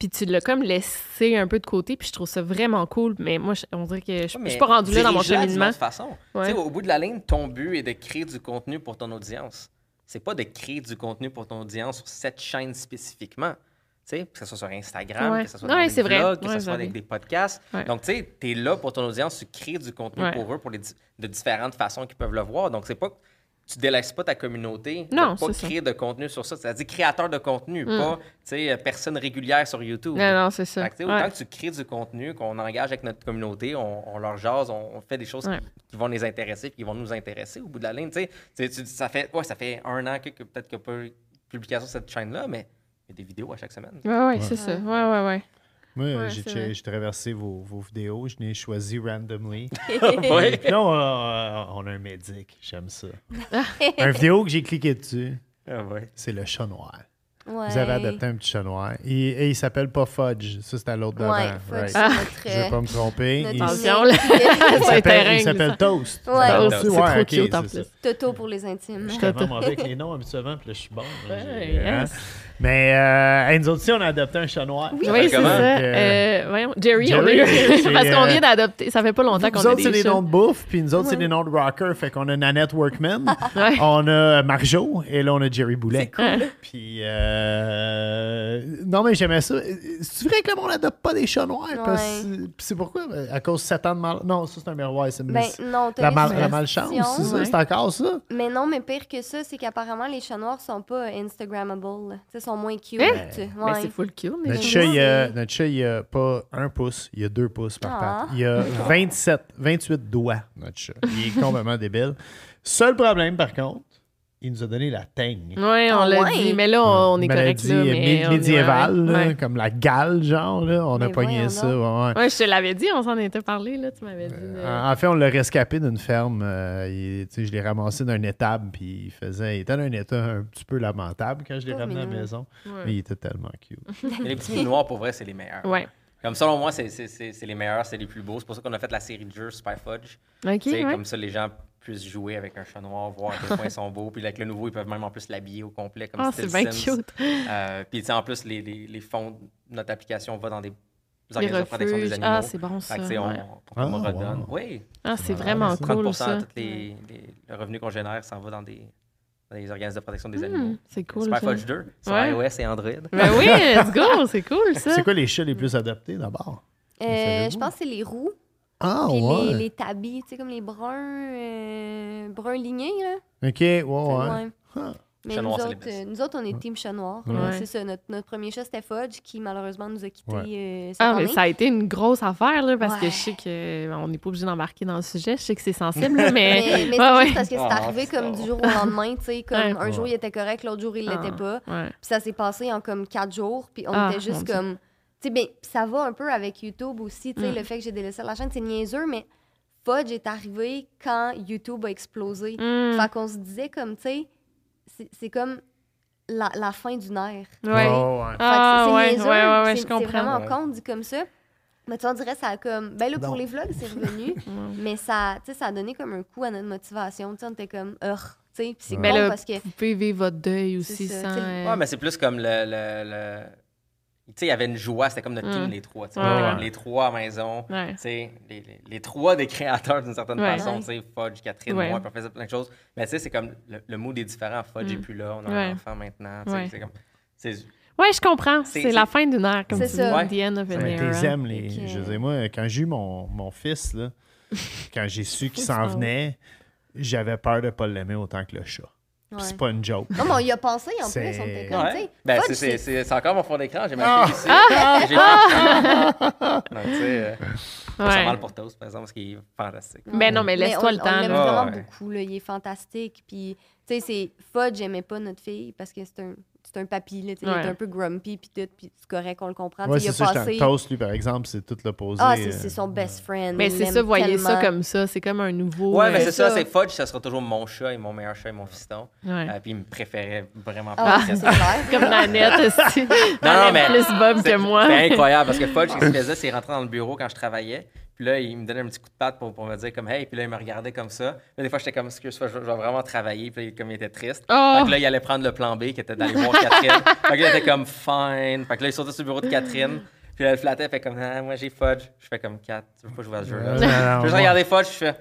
puis tu l'as comme laissé un peu de côté, puis je trouve ça vraiment cool. Mais moi, je- on dirait que je, je Ouais, suis pas rendue là dans mon cheminement. façon. Ouais. Tu sais, Au bout de la ligne, ton but est de créer du contenu pour ton audience. C'est pas de créer du contenu pour ton audience sur cette chaîne spécifiquement. Que ce soit sur Instagram, Ouais. que ce soit Ouais, dans des c'est vrai. vlogs, que Ouais, ce soit avec des podcasts. Ouais. Donc, tu sais, tu es là pour ton audience, tu crées du contenu Ouais. pour eux pour les, de différentes façons qu'ils peuvent le voir. Donc, c'est pas que tu délaisses pas ta communauté Non, pas ça. créer de contenu sur ça. C'est-à-dire créateur de contenu, pas tu sais, euh, personne régulière sur YouTube. Non, non, c'est ça. Que, Ouais. Autant que tu crées du contenu, qu'on engage avec notre communauté, on, on leur jase, on, on fait des choses Ouais. qui, qui vont les intéresser, qui vont nous intéresser au bout de la ligne. tu sais. Ça, fait, ouais, ça fait un an que, que peut-être qu'il n'y a pas eu de publication sur cette chaîne-là, mais y a des vidéos à chaque semaine. Ouais, ouais, c'est ça. Ouais, ouais, ouais. Moi, Ouais, j'ai traversé vos, vos vidéos, je n'ai choisi randomly. Ouais. Puis là, on a, on a un médic, j'aime ça. un vidéo que j'ai cliqué dessus, Ah ouais. c'est le chat noir. Ouais. Vous avez adopté un petit chat noir. Et, et il s'appelle pas Fudge. Ça, c'était à l'autre. Ouais, right. Ah. c'est Je vais notre, pas me tromper. Il, Attention, là. il s'appelle. Toast. Ouais. Toast. C'est ouais, trop cute en plus. Toto pour les intimes. Je suis vraiment mauvais avec les noms habituellement, puis là, je suis bon. là, Ouais, j'ai- hein? Mais euh, nous autres aussi, on a adopté un chat noir. Oui, c'est comment? ça. Euh, Euh, voyons, Jerry, Jerry, on est c'est, Parce qu'on euh, vient d'adopter. Ça fait pas longtemps qu'on Nous a autres, c'est des noms de bouffe, puis nous autres, c'est des noms de rocker. Fait qu'on a Nanette Workman, Ouais. on a Marjo, et là, on a Jerry Boulet. Puis, euh, non, mais j'aimais ça. C'est vrai que le monde n'adopte pas des chats noirs. parce- Puis c'est pourquoi? À cause de 7 ans de mal. Non, ça, c'est un miroir. C'est Ben non, la, mal- la malchance, c'est ça? Ouais. C'est encore ça? Mais non, mais pire que ça, c'est qu'apparemment, les chats noirs sont pas Instagrammable. Sont moins cute. Hein? Ouais. Mais c'est full cute. mais Notre chat, il a, c'est- notre chat, il a pas un pouce, il a deux pouces par Ah. patte. Il a 27, 28 doigts, notre chat. Il est complètement débile. Seul problème, par contre, il nous a donné la teigne. Ouais, on Ah l'a ouais? dit. Mais là, on, on est correct là. euh, Mais mé- on est- médiévale, ouais, là, ouais. comme la gale, genre. Là. On a pogné ça. ouais, je te l'avais dit, on s'en était parlé, là. Tu m'avais dit. de- En en fait, on l'a rescapé d'une ferme. euh, il- je l'ai ramassé d'un étable, puis il faisait. Il était dans un état un petit peu lamentable quand je l'ai ramené à la maison. Ouais. Mais il était tellement cute. Les petits noirs, pour vrai, c'est les meilleurs. Ouais. Comme selon moi, c'est- c'est c'est- c'est les meilleurs, c'est les plus beaux. C'est pour ça qu'on a fait la série de jeux Super Fudge. OK. Comme ça, les gens puissent jouer avec un chat noir, voir à quel point ils sont beaux. Puis avec le nouveau, ils peuvent même en plus l'habiller au complet, comme Ah, style c'est bien Sims. cute. Euh, puis tu sais, en plus, les, les, les fonds de notre application vont dans des Les organismes de protection des animaux. Ah, c'est bon, ça. Fait que, on, ouais. on, on Ah, redonne. wow. Oui, Ah, c'est vraiment ça. 30 cool, de ça. tous les, les- le revenu qu'on génère s'en va dans des, dans des organismes de protection des animaux. c'est cool, Super. Fudge 2 sur Ouais. iOS et Android. Ben oui, let's go, c'est cool, ça. C'est quoi les chats les plus adoptés d'abord? Euh, je pense que c'est les roux. Ah, Puis ouais. les, les tabis, tu sais, comme les bruns, euh, bruns lignés, là. Ok, ouais, ouais. Ouais. Mais nous, autres, euh, nous autres, on est team chat noir. Ouais. C'est ça, notre, notre premier chat, c'était Fudge, qui malheureusement nous a quittés Ouais. euh, cette Ah, mais ça a été une grosse affaire, là, parce que je sais qu'on n'est pas obligé d'embarquer dans le sujet. Je sais que c'est sensible, là, mais. Mais, mais c'est Ouais, juste ouais. parce que c'est Ah, arrivé comme ça. du jour au lendemain, tu sais, comme Ouais. un jour il était correct, l'autre jour il l'était Ah, pas. Ouais. Puis ça s'est passé en comme quatre jours, puis on Ah, était juste comme... Sais, ben, ça va un peu avec YouTube aussi, tu sais, Mm. le fait que j'ai délaissé la chaîne, c'est niaiseux, mais Fudge est arrivé quand YouTube a explosé. Hmm. Fait qu'on se disait comme, tu sais, c'est- c'est comme la, la fin d'une ère. Ouais. Ouais, ouais. Fait que Ah, c'est- c'est ouais, niaiseux, ouais, ouais, ouais, c'est- je C'est comprends. vraiment Ouais. con dit comme ça. Mais tu on dirait ça a comme... Ben là, pour Non. les vlogs, c'est revenu. mais ça, tu sais, ça a donné comme un coup à notre motivation. Tu on était comme, tu sais. C'est con là, parce que... vous pouvez vivre votre deuil aussi C'est ça, euh, Ouais, mais c'est plus comme le. le, le- il y avait une joie, c'était comme notre team, Mm. les trois. Ouais, comme les trois à maison. Ouais. Tu sais, les, les- les trois des créateurs d'une certaine Ouais. façon. Ouais. Tu sais, Fudge, Catherine, Ouais. moi, puis on faisait plein de choses. Mais tu sais, c'est comme le, le mood est différent. Fudge n'est Mm. plus là, on a Ouais. un enfant maintenant. tu sais, Ouais. C'est comme. c'est- Ouais, je comprends. C'est- C'est la fin d'une ère, comme tu C'est dis. ça. The end of an Mais era. t'es aimes, les. Je sais, moi, quand j'ai eu mon, mon fils, là, quand j'ai su qu'il s'en se venait, j'avais peur de pas l'aimer autant que le chat. Puis c'est pas une joke. Non, mais on y a pensé en plus. On était comme, tu sais. Ben, c'est- c'est c'est- c'est- c'est encore mon fond d'écran. J'ai ma Ah! fille ici. J'ai fait- Donc, tu sais, euh, Ouais. mal pour Toast, par exemple, parce qu'il est fantastique. Ben non, mais laisse-toi on- le On temps. l'aime là. vraiment Ouais. beaucoup. Là. Il est fantastique. Puis, tu sais, c'est Fudge j'aimais pas notre fille parce que c'est un, c'est un papy. Là, Il est un peu grumpy. Puis tout. Puis c'est correct, on le comprend. Ouais, c'est ça, passé. Toast, lui, par exemple, c'est tout l'opposé. Ah, euh, c'est c'est son best friend. Mais c'est ça, voyez ça comme ça. C'est comme un nouveau. Ouais, mais euh, c'est ça, ça. c'est Fudge, ça sera toujours mon chat et mon meilleur chat et mon fiston. ouais. Euh, puis il me préférait vraiment Ah, plus. c'est clair. Comme Nanette aussi. Non, non, mais plus Bob que moi. C'était incroyable parce que Fudge, ce qu'il faisait, c'est rentrer dans le bureau quand je travaillais. Puis là, il me donnait un petit coup de patte pour, pour me dire comme hey. Puis là, il me regardait comme ça. Là, des fois, j'étais comme excuse, je, je vais vraiment travailler. Puis là, comme il était triste. Oh. Fait que là, il allait prendre le plan B qui était d'aller voir Catherine. fait que là, il était comme fine. Fait que là, il sautait sur le bureau de Catherine. Puis là, elle flattait, fait comme ah, moi j'ai Fudge. Je fais comme 4. Tu veux pas jouer à ce jeu-là? Je moi- regarder Fudge, je fais.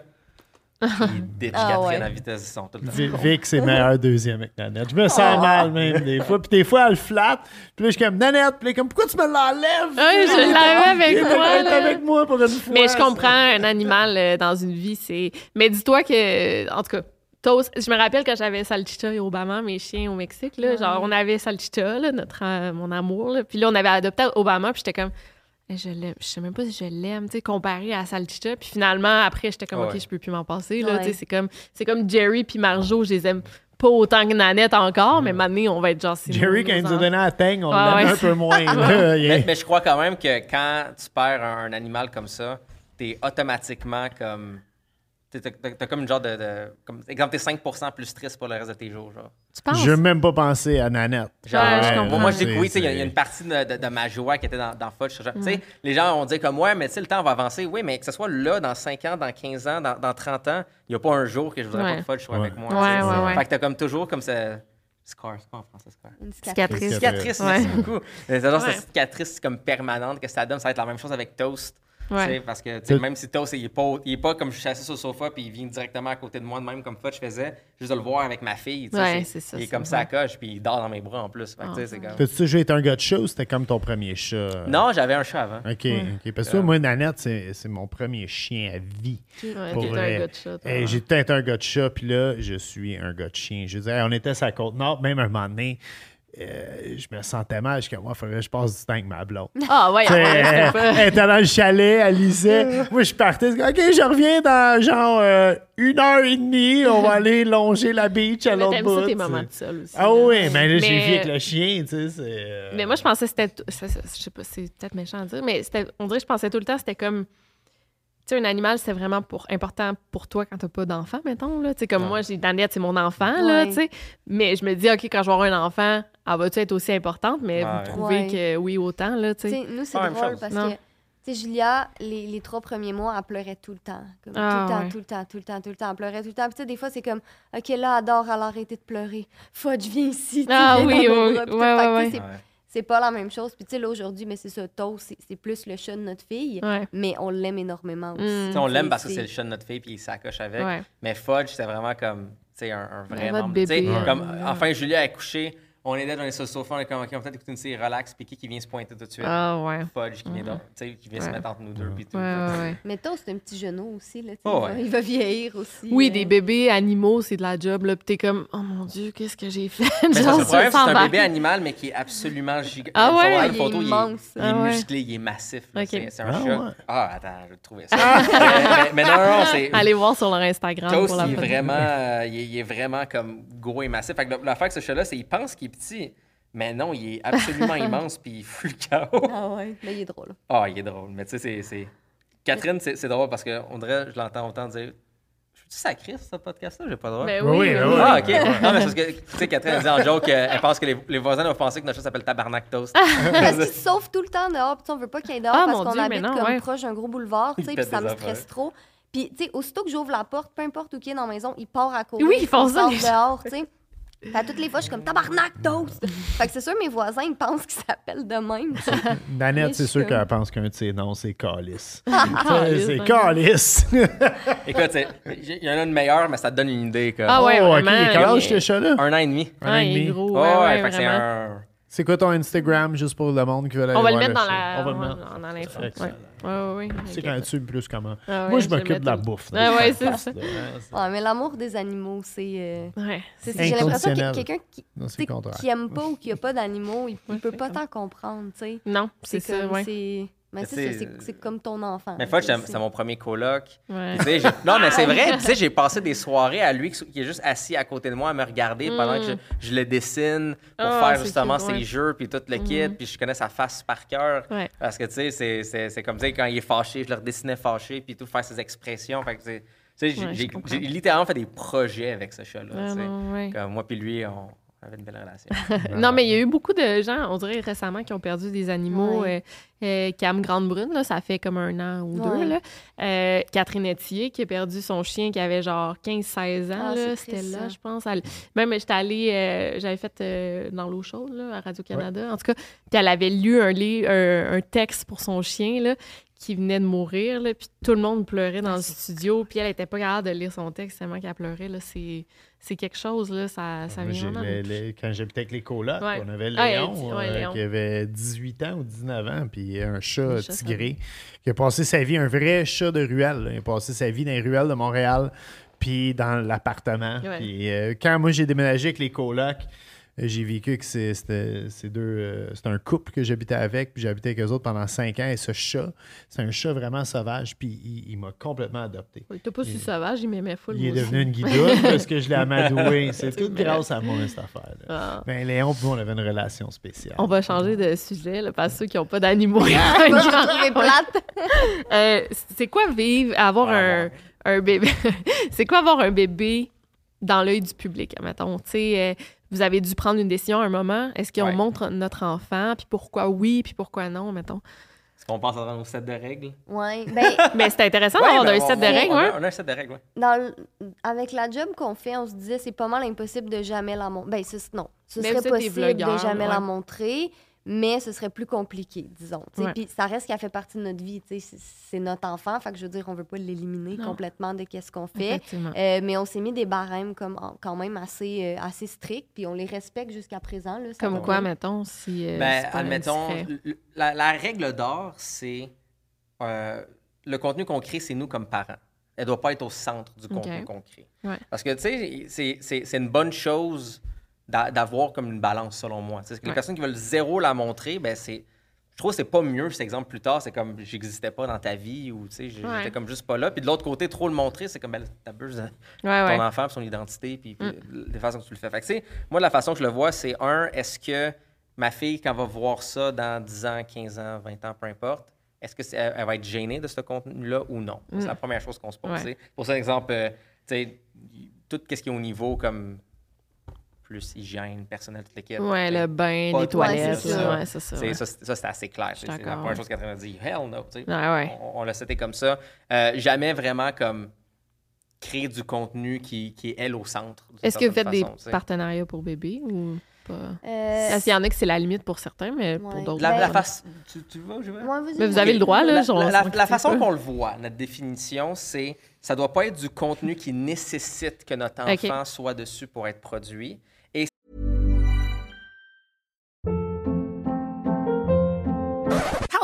Il ditch Ah, Catherine ouais. à vitesse du son tout le temps. Vi- Vic, c'est meilleur deuxième avec Nanette. Je me sens Oh. mal même des fois. Puis des fois, elle flatte. Puis là, je suis comme Nanette. Puis là, comme pourquoi tu me l'enlèves? Ouais, je l'avais avec elle là. avec moi pour une fois. Mais je comprends un animal euh, dans une vie, c'est. Mais dis-toi que, en tout cas, je me rappelle quand j'avais Salchicha et Obama, mes chiens au Mexique, là, genre on avait Salchicha, là, notre, euh, mon amour, là, puis là on avait adopté Obama, puis j'étais comme, je l'aime, je sais même pas si je l'aime, tu sais, comparé à Salchicha, puis finalement après j'étais comme, Ouais. ok, je peux plus m'en passer, là, Ouais. tu sais, c'est comme, c'est comme Jerry puis Marjo, je les aime pas autant que Nanette encore, mais maintenant on va être genre. c'est Jerry, quand il nous a donné la teigne, on Ah, ouais. un peu moins. là. Mais je crois quand même que quand tu perds un, un animal comme ça, t'es automatiquement comme. T'as comme une genre de. de- comme, exemple, t'es 5% plus triste pour le reste de tes jours. Genre. Tu penses? Je n'ai même pas pensé à Nanette. Genre, Ouais, je comprends. moi, je dis que C'est- oui, tu sais, il y a- il y, a c'est- une partie de, de- de ma joie qui était dans, dans Fudge. genre, sais, Les gens vont dire comme, ouais, mais le temps va avancer. Oui, mais que ce soit là, dans 5 ans, dans 15 ans, dans, dans 30 ans, il n'y a pas un jour que je voudrais Ouais. pas que Fudge soit Ouais. avec moi. Ouais, tu sais. ouais, ouais. Fait que t'as comme toujours comme ça. Scar, c'est quoi en français, Scar? Une Cicatrice. Cicatrice, Ouais. merci beaucoup. C'est genre cette cicatrice comme permanente que ça donne. Ça va être la même chose avec Toast. Ouais. Parce que Tout- même si Toast, il est, pas, il est pas comme je suis assis sur le sofa puis il vient directement à côté de moi, de même comme Fudge faisait, juste de le voir avec ma fille. Ouais, c'est ça, Il est c'est comme ça à coche puis il dort dans mes bras en plus. Sais, c'est comme... T'as-tu déjà été un gars de chat ou c'était comme ton premier chat? Non, j'avais un chat avant. OK, OK. Parce que moi, Nanette, c'est c'est mon premier chien à vie. Ouais, Pour vrai. un gars de chat. Hey, J'ai peut-être un gars de chat, puis là, je suis un gars de chien. Je veux dire, on était sur la côte nord, même un moment donné, euh, je me sentais mal. Je moi, il faudrait que je passe du temps avec ma blonde. Ah, ouais, elle, c'était pas- elle était dans le chalet, elle lisait. Moi, je partais. OK, je reviens dans genre euh, une heure et demie. On va aller longer la beach à l'autre bout. ça, tes moments de seul aussi. Ah oui, mais là, j'ai vu avec le chien, tu sais. euh, Mais moi, je pensais que c'était. Je sais pas, c'est peut-être méchant à dire, mais on dirait que je pensais tout le temps, c'était comme. Tu sais, un animal, c'est vraiment pour, important pour toi quand t'as pas d'enfant, mettons. Là. Tu sais, comme moi, j'ai Danette, c'est mon enfant, là, Ouais. tu sais. Mais je me dis, OK, quand je vais avoir un enfant, elle va-tu être aussi importante? Mais Ouais. vous trouvez Ouais. que oui, autant, là, tu sais. nous, c'est drôle parce Non. que, tu sais, Julia, les, les trois premiers mois, elle pleurait tout le temps. Comme, Ah, tout le temps, ouais. tout le temps, tout le temps, tout le temps. Elle pleurait tout le temps. Puis, tu sais, des fois, c'est comme, OK, là, adore, elle a arrêté de pleurer. Fudge, viens ici. tu sais, Ah viens oui, mes oui, c'est-. C'est pas la même chose. Puis, tu sais, là, aujourd'hui, mais c'est ça, Toast, c'est- c'est plus le chat de notre fille. Ouais. Mais on l'aime énormément aussi. Mm. Tu sais, on l'aime C'est- parce que c'est le chat de notre fille puis il s'accroche avec. Ouais. Mais Fudge, c'était vraiment comme tu sais, un, un vrai membre. Bébé, comme, Ouais. Enfin, Julia a couché, on est là, on est sur le sofa, on est comme, OK, on peut-être écouter une série relax, puis qui, qui vient se pointer tout de suite? Ah, ouais. Fudge qui vient, tu sais, qui vient se Ouais. mettre entre nous deux. Puis tout. Ouais, ouais, ouais. Mais Toast, c'est un petit genou aussi. Là, Oh, il, va, ouais. il va vieillir aussi. Oui, euh. des bébés animaux, c'est de la job, là. Puis t'es comme, oh mon Dieu, qu'est-ce que j'ai fait? Mais ça, Genre, le problème, c'est ça un bébé animal, mais qui est absolument gigant. Ah ouais? Une Il est photo, il est, immense. il est Ah ouais. musclé, il est massif. là. Ok. C'est c'est un Ah chat. ouais. Ah, attends, je vais te trouver ça. mais, mais non, non, c'est. Allez voir sur leur Instagram Toast, pour la il est, vraiment, euh, il, est, il est vraiment comme gros et massif. Fait que le- l'affaire avec ce chat-là, c'est qu'il pense qu'il est petit, mais non, il est absolument immense puis il fout le chaos. Ah ouais, mais il est drôle. Ah, il est drôle. Mais tu sais, c'est-. Catherine, c'est drôle parce qu'on dirait, je l'entends autant dire. Je suis sacré sur ce podcast-là, j'ai pas le droit. Ben Oui, oui, oui. Ah, ok. Non, mais c'est parce que, tu sais, Catherine a dit en joke, euh, elle pense que les, les voisins doivent penser que notre chat s'appelle Tabarnak Toast. Parce qu'il se sauve tout le temps dehors. Puis tu on veut pas qu'il aille dehors Ah, parce qu'on habite non, comme ouais. proche d'un gros boulevard. tu sais, Puis ça me affaires. stresse trop. Puis, tu sais, aussitôt que j'ouvre la porte, peu importe où qui est dans la maison, il part à courir. Oui, ils font on ça, dehors, tu sais. À toutes les fois, je suis comme tabarnak toast. fait que c'est sûr, mes voisins, ils pensent qu'ils s'appellent de même. Nanette, c'est sûr qu'elle pense qu'un de ses noms, c'est Calice. Calice, c'est. Calice. Écoute, il y en a une meilleure, mais ça te donne une idée. Comme, Ah ouais, oh, ok. vraiment. Quel âge il- ce chat-là? Un an et demi. Un an et demi. gros. Ouais, Ouais, ouais, ouais, fait que c'est vraiment. un. C'est quoi ton Instagram, juste pour le monde qui veut aller On va le mettre dans la. On va le ouais, mettre. dans- dans l'info. Ouais. Ouais, ouais, ouais. C'est quand tu plus comment. Ah Moi, ouais, je m'occupe de la bouffe. Ah ouais, c'est ça. Ouais, mais l'amour des animaux, c'est. euh, Ouais. J'ai l'impression que quelqu'un qui, qui aime pas ou qui a pas d'animaux, il, il Ouais, peut pas tant comprendre, tu sais. Non, c'est ça, ouais. C'est- Mais ça, comme ton enfant. Mais sais, c'est mon premier coloc. Ouais. Non, mais c'est vrai. Tu sais, j'ai passé des soirées à lui qui est juste assis à côté de moi à me regarder pendant que je, je le dessine pour Ah, faire justement ses jeux puis tout le kit. Puis je connais sa face par cœur. Ouais. Parce que, tu sais, c'est- comme, sais, quand il est fâché, je le redessinais fâché puis tout, faire ses expressions. Fait que, tu sais, j'ai- littéralement fait des projets avec ce chat-là. Ah. Comme moi puis lui, on avait une belle relation. Non, mais il y a eu beaucoup de gens, on dirait récemment, qui ont perdu des animaux. Ouais. Euh, euh, Cam Grande-Brune, là, ça fait comme un an ou Ouais. deux. Là. Euh, Catherine Etier, qui a perdu son chien qui avait genre 15-16 ans. Ah, là, C'était là, ça. je pense. Elle- Même, j'étais allée, euh, j'avais fait euh, dans l'eau chaude là, à Radio-Canada. En tout cas, puis elle avait lu un, un, un texte pour son chien là, qui venait de mourir. Là, puis tout le monde pleurait dans le studio. Puis elle était pas capable de lire son texte tellement qu'elle pleurait. Là. C'est, c'est quelque chose, là, ça, ça vient vraiment. le- le- quand j'habitais avec les colocs, Ouais. on avait Ah, Léon, il- ouais, euh, Léon. qui avait 18 ans ou 19 ans, puis un chat tigré, qui a passé sa vie, un vrai chat de ruelle. là. Il a passé sa vie dans les ruelles de Montréal, puis dans l'appartement. Puis euh, quand moi j'ai déménagé avec les colocs, j'ai vécu que c'est- c'était c'est deux, euh, c'était un couple que j'habitais avec, puis habité avec eux autres pendant cinq ans. Et ce chat, c'est un chat vraiment sauvage, puis il, il m'a complètement adopté. Il était pas si sauvage, il m'aimait full. Il est devenu une guidoune parce que je l'ai amadoué. C'est tout Mais- grâce à moi, cette affaire. Ah. Ben, Léon, puis moi, on avait une relation spéciale. On va changer de sujet, là, parce que ceux qui n'ont pas d'animaux. Euh, c'est quoi vivre, avoir un, un bébé? c'est quoi avoir un bébé dans l'œil du public, mettons? Tu sais, euh, vous avez dû prendre une décision à un moment. Est-ce qu'on Ouais. montre notre enfant? Puis pourquoi oui, puis pourquoi non, mettons? Est-ce qu'on pense à nos set de règles? Ouais. Ben, Mais c'est intéressant Ouais, d'avoir ben, un set de règles, on a- ouais. On a un set de règles, ouais. dans le- avec la job qu'on fait, on se disait c'est pas mal impossible de jamais la montrer. Ben, ce- non, ce Mais serait possible de jamais ouais. la montrer, mais ce serait plus compliqué, disons. Ouais. Puis ça reste qu'elle fait partie de notre vie, c'est notre enfant, fait que je veux dire, on veut pas l'éliminer complètement de qu'est-ce qu'on fait. Euh, mais on s'est mis des barèmes comme, en- quand même assez, euh, assez stricts, puis on les respecte jusqu'à présent. Là, Comme quoi, mettons, si. euh, Ben, c'est pas admettons, la, la règle d'or, c'est euh, le contenu qu'on crée, c'est nous comme parents. Elle doit pas être au centre du contenu qu'on crée. Ouais. Parce que, tu sais, c'est- c'est c'est une bonne chose d'avoir comme une balance, selon moi. Parce que Les personnes qui veulent zéro la montrer, ben c'est... Je trouve que c'est pas mieux, cet exemple plus tard, c'est comme j'existais pas dans ta vie ou tu sais, j'étais Ouais. comme juste pas là. Puis de l'autre côté, trop le montrer, c'est comme ben, t'abuses de Ouais, ton enfant, puis son identité, puis, puis les façons que tu le fais. Fait que, moi, la façon que je le vois, c'est un, est-ce que ma fille, quand elle va voir ça dans 10 ans, 15 ans, 20 ans, peu importe, est-ce qu'elle elle, va être gênée de ce contenu-là ou non? C'est la première chose qu'on se pose. Pour ça, exemple, euh, tu sais, tout ce qui est au niveau comme plus hygiène, personnel, toute l'équipe. Ouais, le bain, les toi, toilettes, c'est là, ça. ouais, c'est ça. Ouais. Ça, c'est- ça, c'est assez clair. C'est la première chose qu'Adrien a dit. Hell no. Ouais. On, on l'a cité comme ça. Euh, jamais vraiment comme créer du contenu qui, qui est elle au centre. Est-ce que vous faites des façon, partenariats pour bébé ou pas? Euh, Parce qu'il y en a que c'est la limite pour certains, mais pour d'autres. La, la Ben- face. Tu, tu vois, je vais? ouais, vas-y, Mais vous avez le droit, là, La, genre, la- la- la façon qu'on le voit, notre définition, c'est ça doit pas être du contenu qui nécessite que notre enfant soit dessus pour être produit.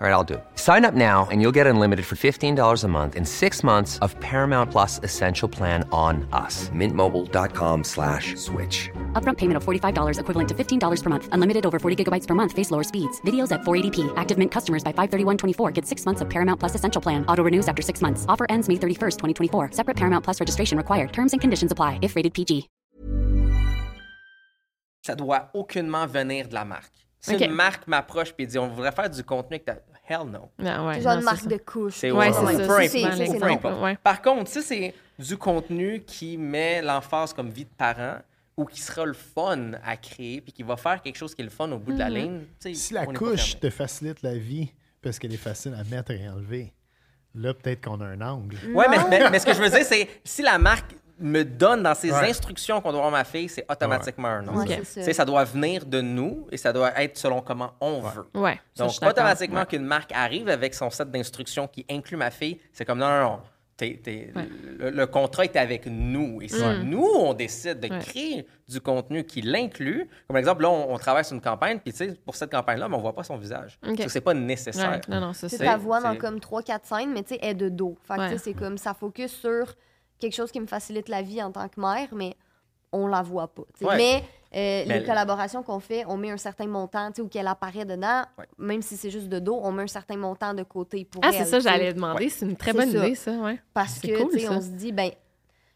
All right, I'll do it. Sign up now and you'll get unlimited for $15 a month in six months of Paramount Plus Essential Plan on us. Mintmobile.com slash switch. Upfront payment of $45 equivalent to $15 per month. Unlimited over 40 gigabytes per month. Face lower speeds. Videos at 480p. Active Mint customers by 531.24 get six months of Paramount Plus Essential Plan. Auto renews after six months. Offer ends May 31st, 2024. Separate Paramount Plus registration required. Terms and conditions apply if rated PG. Ça doit aucunement venir de la marque. Si Ok. une marque m'approche et dit on voudrait faire du contenu avec ta. Hell no. Ah, ouais, C'est genre non, une marque ça. de couche. C'est Ouais, peu importe, peu importe. Par contre, si c'est du contenu qui met l'emphase comme vie de parent ou qui sera le fun à créer puis qui va faire quelque chose qui est le fun au bout de la ligne, tu sais, Si la couche te facilite la vie parce qu'elle est facile à mettre et enlever, là, peut-être qu'on a un angle. Ouais, mais, mais- mais ce que je veux dire, c'est si la marque me donne dans ses Ouais. instructions qu'on doit avoir ma fille, c'est automatiquement un non. Ouais, ça. c'est ça. Tu sais, ça doit venir de nous et ça doit être selon comment on veut. Ouais. Donc, automatiquement, Ouais. qu'une marque arrive avec son set d'instructions qui inclut ma fille, c'est comme non, non, non. le, le contrat est avec nous. Et si nous, on décide de Ouais. créer du contenu qui l'inclut, comme exemple, là, on, on travaille sur une campagne, puis tu sais, pour cette campagne-là, on voit pas son visage. Ok. Ça, c'est pas nécessaire. Ouais, Non, non, c'est Tu ça. ta voix dans c'est- comme 3-4 scènes, mais tu sais, elle est de dos. Fait c'est comme ça focus sur quelque chose qui me facilite la vie en tant que mère, mais on la voit pas. Ouais. Mais, euh, les elle- collaborations qu'on fait, on met un certain montant, tu sais, ou qu'elle apparaît dedans, Ouais. même si c'est juste de dos, on met un certain montant de côté pour Ah, elle. c'est ça, j'allais demander. C'est une très bonne ça. idée, ça, ouais. Parce que, cool, tu sais, ça. on se dit, ben,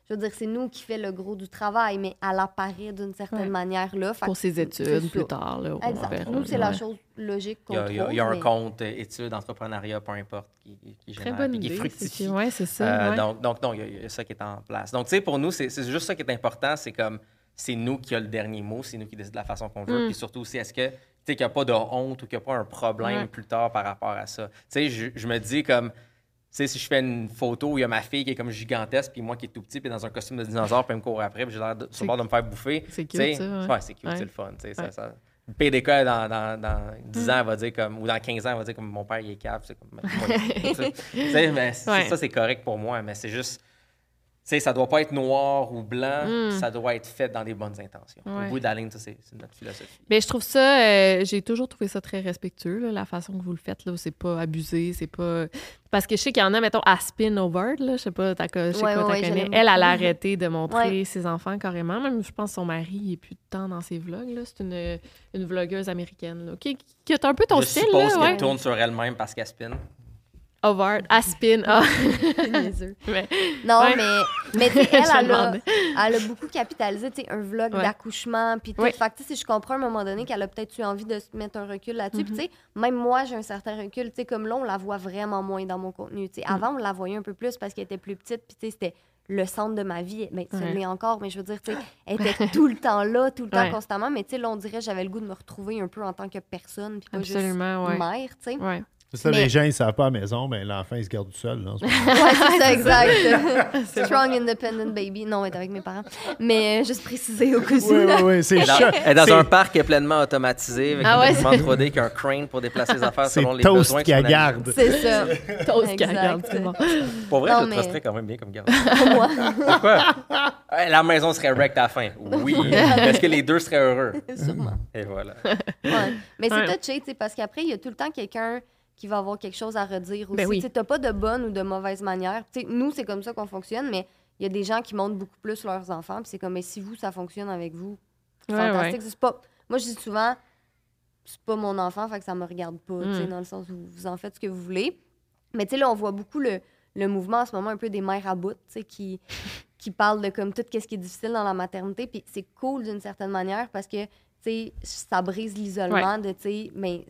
je veux dire, c'est nous qui fait le gros du travail, mais elle apparaît d'une certaine Ouais. manière là. Fait Pour ses études plus tard. Là, Exact. verra, Nous, c'est la chose logique Il qu'on y a, il y a- trouve, il y a un mais- compte études d'entrepreneuriat, peu importe, qui, qui Très génère, bonne puis qui idée. fructifie. c'est- Ouais, c'est ça. Euh, ouais. donc, donc, non, il y, a- il y a ça qui est en place. Donc, tu sais, pour nous, c'est juste ça qui est important. C'est comme, c'est nous qui a le dernier mot, c'est nous qui décide de la façon qu'on veut. Mm. Puis surtout aussi, est-ce que, tu sais, qu'il n'y a pas de honte ou qu'il n'y a pas un problème Ouais. plus tard par rapport à ça? Tu sais, je, je me dis comme, sais, si je fais une photo où il y a ma fille qui est comme gigantesque, puis moi qui est tout petit, puis dans un costume de dinosaure, puis elle me court après, puis j'ai l'air de, sur le bord de me faire bouffer. c'est cute, ça, ouais. c'est cute, Ouais. c'est le fun. ça- Ouais. ça- PDK, dans, dans, dans 10 ans, elle va dire comme, ou dans 15 ans, elle va dire comme mon père, il est cave. C'est comme, mais ça, c'est correct pour moi, mais c'est juste, sais, ça doit pas être noir ou blanc, ça doit être fait dans des bonnes intentions. Ouais. Au bout de la ligne, ça, c'est c'est notre philosophie. Mais je trouve ça, euh, j'ai toujours trouvé ça très respectueux, là, la façon que vous le faites. Là, c'est pas abusé, c'est pas. Parce que je sais qu'il y en a, mettons, Aspin Overt, là, je sais pas, t'as, je sais Ouais, pas, ouais, t'as ouais, je connais. Elle, elle a arrêté de montrer Ouais. ses enfants carrément. Même, je pense que son mari, il est plus de temps dans ses vlogs. Là. C'est une, une vlogueuse américaine, là, qui, qui a un peu ton Je style, suppose là, qu'elle ouais. tourne sur elle-même parce qu'elle spin. Overt, Aspin, ah. Mais- Non, Ouais. mais, mais elle, a, elle a beaucoup capitalisé, tu sais, un vlog Ouais. d'accouchement, puis. Ouais. Fait que, tu sais, si je comprends à un moment donné qu'elle a peut-être eu envie de se mettre un recul là-dessus, puis Mm-hmm. tu sais, même moi, j'ai un certain recul, tu sais, comme là, on la voit vraiment moins dans mon contenu, tu sais. Mm. Avant, on la voyait un peu plus parce qu'elle était plus petite, puis tu sais, c'était le centre de ma vie. Mais ça Ouais. l'est encore, mais je veux dire, tu sais, elle était tout le temps là, tout le temps, Ouais. constamment, mais tu sais, là, on dirait, j'avais le goût de me retrouver un peu en tant que personne, puis pas Absolument, juste ouais. mère, tu sais. Ça, Mais- les gens, ils ne savent pas à la maison, mais l'enfant, il se garde tout seul. Là. Ouais, c'est ça, exact. Strong independent baby. Non, elle est avec mes parents. Mais euh, juste préciser au où. oui, oui, oui. C'est Elle est dans, elle est dans c'est- un parc qui est pleinement automatisé, avec Ah un ouais, équipement 3D qui a un crane pour déplacer les affaires C'est selon les Toast besoins. qui de la son ami. garde. C'est ça. Toast qui c'est bon. Pour vrai, Non, je te mais- trusterais quand même bien comme garde. Moi. Pourquoi? La maison serait wrecked à la fin. Oui. Est-ce que les deux seraient heureux? Sûrement. Et voilà. Ouais. Mais c'est touché, tu sais, parce qu'après, il y a tout le temps quelqu'un qui va avoir quelque chose à redire aussi. Ben oui. Tu t'as pas de bonne ou de mauvaise manière. Tu sais, nous, c'est comme ça qu'on fonctionne, mais il y a des gens qui montrent beaucoup plus leurs enfants. Puis c'est comme, mais si vous, ça fonctionne avec vous, Ouais, fantastique. ouais. C'est pas... Moi, je dis souvent, c'est pas mon enfant, fait que ça me regarde pas, Mm. dans le sens où vous en faites ce que vous voulez. Mais tu sais, là, on voit beaucoup le, le mouvement en ce moment, un peu des mères à bout, qui, qui parlent de comme tout ce qui est difficile dans la maternité. Puis c'est cool d'une certaine manière parce que, tu sais, ça brise l'isolement de, tu sais, mais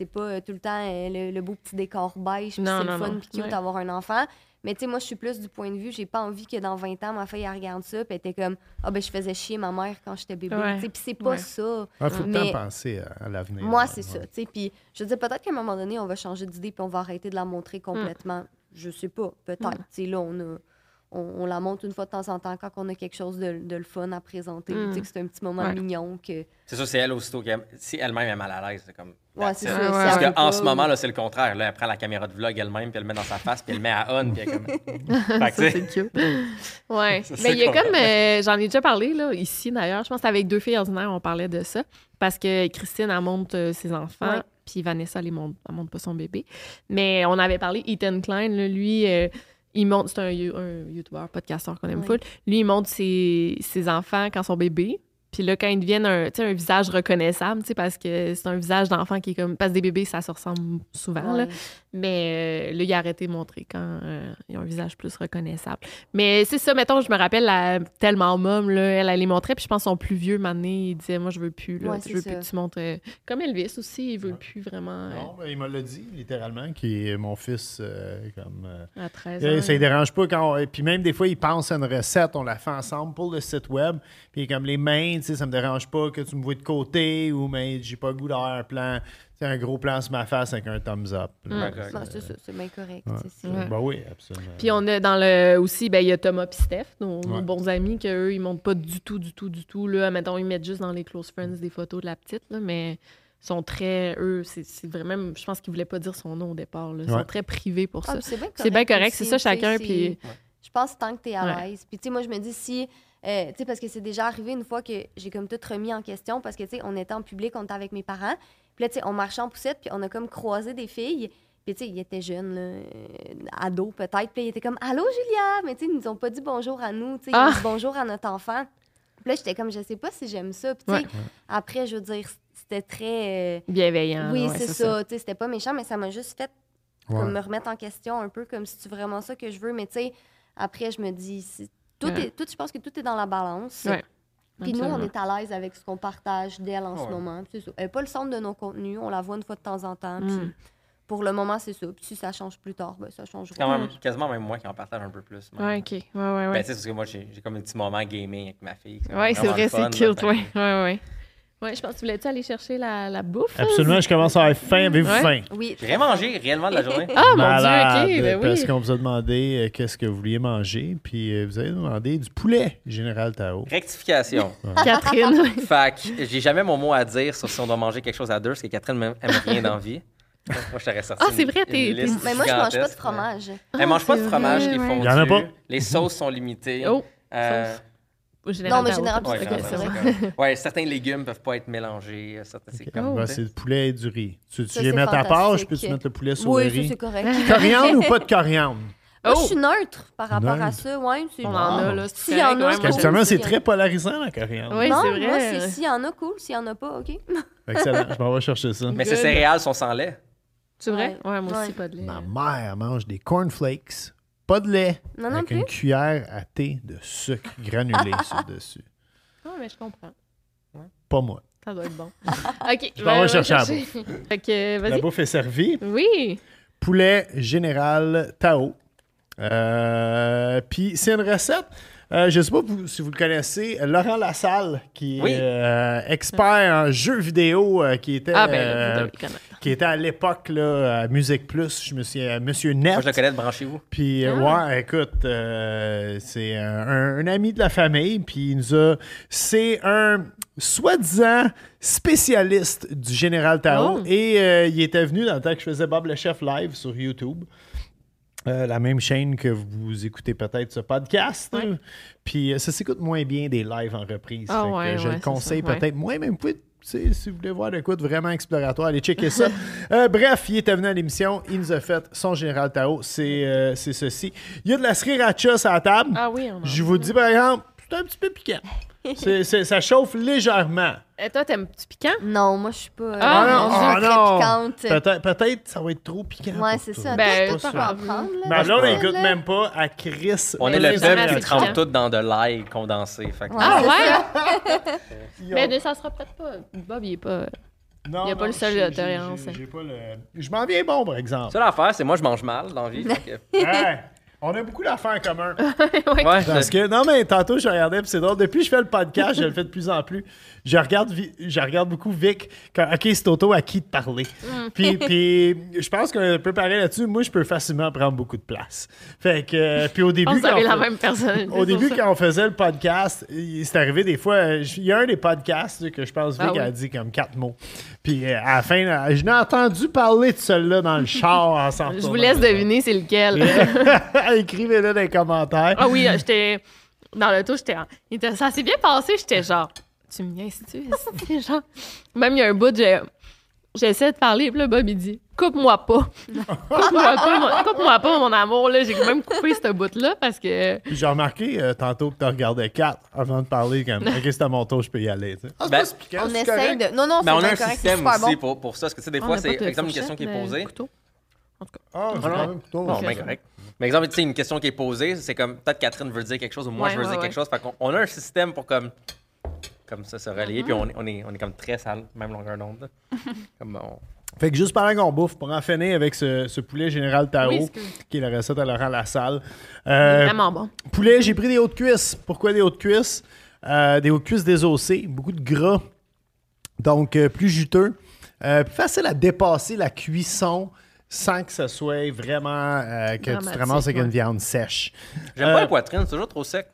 c'est pas euh, tout le temps euh, le, le beau petit décor beige, puis c'est le fun, puis cute Ouais. d'avoir un enfant. Mais tu sais, moi, je suis plus du point de vue, j'ai pas envie que dans 20 ans, ma fille, elle regarde ça, puis elle était comme, ah ben, je faisais chier ma mère quand j'étais bébé. Ouais. Puis c'est pas Ouais. ça. Il faut tout le Mais- temps penser à, à l'avenir. Moi, Ouais, c'est ouais. ça. tu sais. Puis je veux dire, peut-être qu'à un moment donné, on va changer d'idée puis on va arrêter de la montrer complètement. Je sais pas. Peut-être. Tu sais, Là, on, a- on, on la montre une fois de temps en temps quand on a quelque chose de, de le fun à présenter. Mm. Tu sais, que c'est un petit moment Ouais. mignon. que C'est sûr, c'est elle aussitôt qui aime- Si elle-même est mal à l'aise, c'est comme. Ouais, c'est ça. Ouais, Parce qu'en pas, ce moment, là, c'est le contraire. Là, elle prend la caméra de vlog elle-même, puis elle le met dans sa face, puis elle le met à on, puis elle est comme. Que, Ça, c'est cute. Ouais. Ça, Mais il y a comme. euh, J'en ai déjà parlé, là, ici d'ailleurs. Je pense qu'avec deux filles ordinaires, on parlait de ça. Parce que Christine, elle montre euh, ses enfants. Ouais. puis Vanessa, elle, ne montre, pas son bébé. Mais on avait parlé, Ethan Klein, là, lui, euh, il montre, c'est un, un YouTuber, podcasteur qu'on aime full. Lui, il montre ses, ses enfants quand ils sont bébés. Puis là, quand ils deviennent un, un visage reconnaissable, parce que c'est un visage d'enfant qui est comme. Parce que des bébés, ça se ressemble souvent, là. Mais euh, là, il a arrêté de montrer quand euh, ils ont un visage plus reconnaissable. Mais c'est ça, mettons, je me rappelle, la, tellement mom, là, elle, elle les montrait, puis je pense son plus vieux, maintenant, il disait, moi, je veux plus, là, Ouais, je veux ça. plus que tu montres. euh, comme Elvis aussi, il veut plus vraiment euh, Non, ben, il me l'a dit, littéralement, qui est mon fils, euh, comme... euh, à 13 ans. Euh, Ça ne dérange pas quand. on- Puis même des fois, il pense à une recette, on la fait ensemble pour le site web. Puis comme les mains, tu sais, ça me dérange pas que tu me vois de côté ou mais j'ai pas le goût d'avoir un plan. C'est un gros plan sur ma face avec un thumbs up. là. Mm. C'est- ça, bien correct. Ouais. tu sais, c'est- Ouais. Ben oui, absolument. Puis on a dans le aussi, ben, il y a Thomas et Steph, nos, bons amis, qu'eux, ils montent pas du tout, du tout, du tout. Là, mettons, ils mettent juste dans les close friends des photos de la petite, là, mais ils sont très, eux, c'est c'est vraiment, je pense qu'ils voulaient pas dire son nom au départ. Là. Ils Ouais. sont très privés pour Ah, ça. c'est bien correct. C'est bien correct, ça chacun. Puis Je pense tant que tu es à Ouais. l'aise. Puis, tu sais, moi, je me dis si. Euh, tu sais, parce que c'est déjà arrivé une fois que j'ai comme tout remis en question parce que, tu sais, on était en public, on était avec mes parents. Puis là, tu sais, on marchait en poussette, puis on a comme croisé des filles. Puis, tu sais, ils étaient jeunes, là, euh, ados peut-être. Puis, ils étaient comme Allô, Julia! Mais, tu sais, ils nous ont pas dit bonjour à nous. Tu sais, ils Ah! ont dit bonjour à notre enfant. Puis là, j'étais comme Je sais pas si j'aime ça. Puis, tu sais, Ouais. après, je veux dire, c'était très. euh, bienveillant. oui, ouais, c'est ça. Tu sais, c'était pas méchant, mais ça m'a juste fait Ouais. comme me remettre en question un peu, comme si c'est vraiment ça que je veux. Mais tu sais, après, je me dis, tout Ouais. est, tout, je pense que tout est dans la balance. Ouais, Puis nous, on est à l'aise avec ce qu'on partage d'elle en ce moment. C'est ça. Elle n'est pas le centre de nos contenus. On la voit une fois de temps en temps. Puis Mm. pour le moment, c'est ça. Puis si ça change plus tard, ben, ça changera. C'est quand même quasiment même moi qui en partage un peu plus. même. Ouais, ok. Ouais, ouais, ouais. Ben, tu sais, parce que moi, j'ai j'ai comme un petit moment gaming avec ma fille. Ouais, c'est vrai, c'est cute, ouais. fait Ouais, ouais. Ouais, je pense que tu voulais-tu aller chercher la, la bouffe? hein? Absolument, je commence à avoir faim. Avez-vous Ouais. faim? Oui. J'ai rien mangé réellement de la journée. Ah, mon Malade, Dieu, ok, ben Parce oui. qu'on vous a demandé euh, qu'est-ce que vous vouliez manger. Puis euh, vous avez demandé du poulet, Général Tao. Rectification. Catherine. fait que j'ai jamais mon mot à dire sur si on doit manger quelque chose à deux, parce que Catherine m'aime- aime rien dans la vie. Moi, je t'aurais sorti. Ah, c'est vrai, t'es- Mais moi, je mange pas de fromage. mais- Elle mange pas de fromage, vrai, les fondus. Y en a pas? Les sauces sont limitées. Oh, Euh, sauce. Au général, Non, mais Tao. général, ouais, c'est vrai, ouais, certains légumes peuvent pas être mélangés. euh, certains- c'est comme- Oh. Ben, tu c'est du poulet et du riz. Tu, tu Ça, les mets à part, je fantastique. peux-tu mettre le poulet sur Oui, le riz? c'est correct. Coriandre ou pas de coriandre? Moi, je Oh! suis neutre par rapport à ça. Ouais, c'est On en a, là. c'est S'il y en a, c'est très polarisant, la coriandre. Oui, non, c'est vrai. moi, c'est s'il y en a, cool. S'il y en a pas, OK. Excellent, je m'en vais chercher ça. Mais ces céréales sont sans lait. C'est vrai? Ouais. Ouais, moi aussi, pas de lait. Ma mère mange des cornflakes, pas de lait, Non, non avec plus. une cuillère à thé de sucre granulé sur le dessus. Ah, mais je comprends. Pas moi. Ça doit être bon. OK. Je vais ben, chercher la chercher. La bouffe est servie. Oui. Poulet général Tao. Euh, Puis c'est une recette. Euh, je ne sais pas si vous le connaissez, Laurent Lassalle, qui est euh, expert en jeux vidéo, euh, qui était Ah, ben, qui était à l'époque là, à Musique Plus, je me suis Monsieur Net. Moi, je le connais branchez-vous. Puis, Ah. ouais, écoute, c'est un, ami de la famille, puis il nous a. C'est un soi-disant spécialiste du Général Tao, Oh. et il était venu dans le temps que je faisais Bob le Chef live sur YouTube. Euh, la même chaîne que vous écoutez peut-être ce podcast. Ouais. Puis euh, ça s'écoute moins bien des lives en reprise. Ah Fait que ouais, je ouais, le conseille peut-être moins, même vous pouvez, si vous voulez voir quoi de vraiment exploratoire, allez checker ça. Euh, bref, il était venu à l'émission, il nous a fait son Général Tao, c'est ceci. Il y a de la sriracha sur la table. Ah oui, on en Je vous dis par exemple, c'est un petit peu piquant. C'est- c'est- ça chauffe légèrement. Et Euh, toi, t'aimes-tu piquant? Non, moi, je suis pas. Ah, euh, non, je suis ah, très non. piquante. Peut-être peut-être ça va être trop piquant. Ouais, pour c'est toi. ça. Ben, pas tu peux sûr. en prendre, là. Mais là, on n'écoute même pas à Chris. On est le peuple qui trempe tout dans de l'ail condensé. Fait que- Ah ouais? Mais ça sera peut-être pas. Bob, il est pas. Non, Il y a pas le seul de tolérance. j'ai- j'ai pas le- Je m'en viens bon, par exemple. Ça, l'affaire, c'est moi, je mange mal dans la vie. fait que- Ouais. On a beaucoup d'affaires en commun. Ouais. Parce que, non, mais tantôt, je regardais, puis c'est drôle. Depuis que je fais le podcast, je le fais de plus en plus. Je regarde, Vi- je regarde beaucoup Vic. Quand, OK, c'est auto à qui de parler. Mm. Puis, puis, je pense qu'on peut parler là-dessus. Moi, je peux facilement prendre beaucoup de place. Fait que, euh, puis au début. On quand on la même personne. Au début, quand on faisait le podcast, c'est arrivé des fois. euh, Il y a un des podcasts que je pense Vic Ah oui. a dit comme quatre mots. Puis euh, à la fin, là, je n'ai entendu parler de celui-là dans le char en s'en Je vous laisse deviner c'est lequel. Écrivez-le dans les commentaires. Ah oui, j'étais. Dans le tour, j'étais. en- il était- Ça s'est bien passé, j'étais genre. Tu me niaises-tu? genre. Même il y a un bout, j'ai. J'essaie de parler, puis là, Bob, il dit Coupe-moi pas. Coupe-moi pas, mon- coupe-moi pas, mon amour. Là, j'ai même coupé ce bout-là parce que. Puis J'ai remarqué euh, tantôt que tu regardais 4 avant de parler comme OK, c'est à mon tour, je peux y aller. tu sais. Ah, Ben, On essaye correct. de. Non, non, c'est Mais on a un correct, c'est système super aussi bon. pour, pour ça. Parce que, tu sais, des On fois, c'est, exemple, une question qui est mais posée. couteau. En tout cas. Ah, c'est quand non. même plutôt- Bon, Ok. ben correct. Mais exemple, tu sais, une question qui est posée, c'est comme peut-être Catherine veut dire quelque chose ou moi Ouais, je veux ouais, dire ouais. quelque chose. Fait qu'on on a un système pour comme, comme ça se relier, Mm-hmm. puis on, est- on, est, on est comme très sale, même longueur d'onde. comme on- Fait que juste pendant qu'on bouffe, pour en finir avec ce, ce poulet général Tao, Oui, qui est la recette à Laurent Lassalle. Euh, Vraiment bon. poulet, j'ai pris des hautes cuisses. Pourquoi des hautes cuisses? Euh, des hautes cuisses désossées, beaucoup de gras, donc euh, plus juteux. Euh, plus facile à dépasser la cuisson sans que ce soit vraiment euh, que tu te Dramatique, ramasses avec ouais. une viande sèche. J'aime Euh, pas la poipoitrine, c'est toujours trop sec.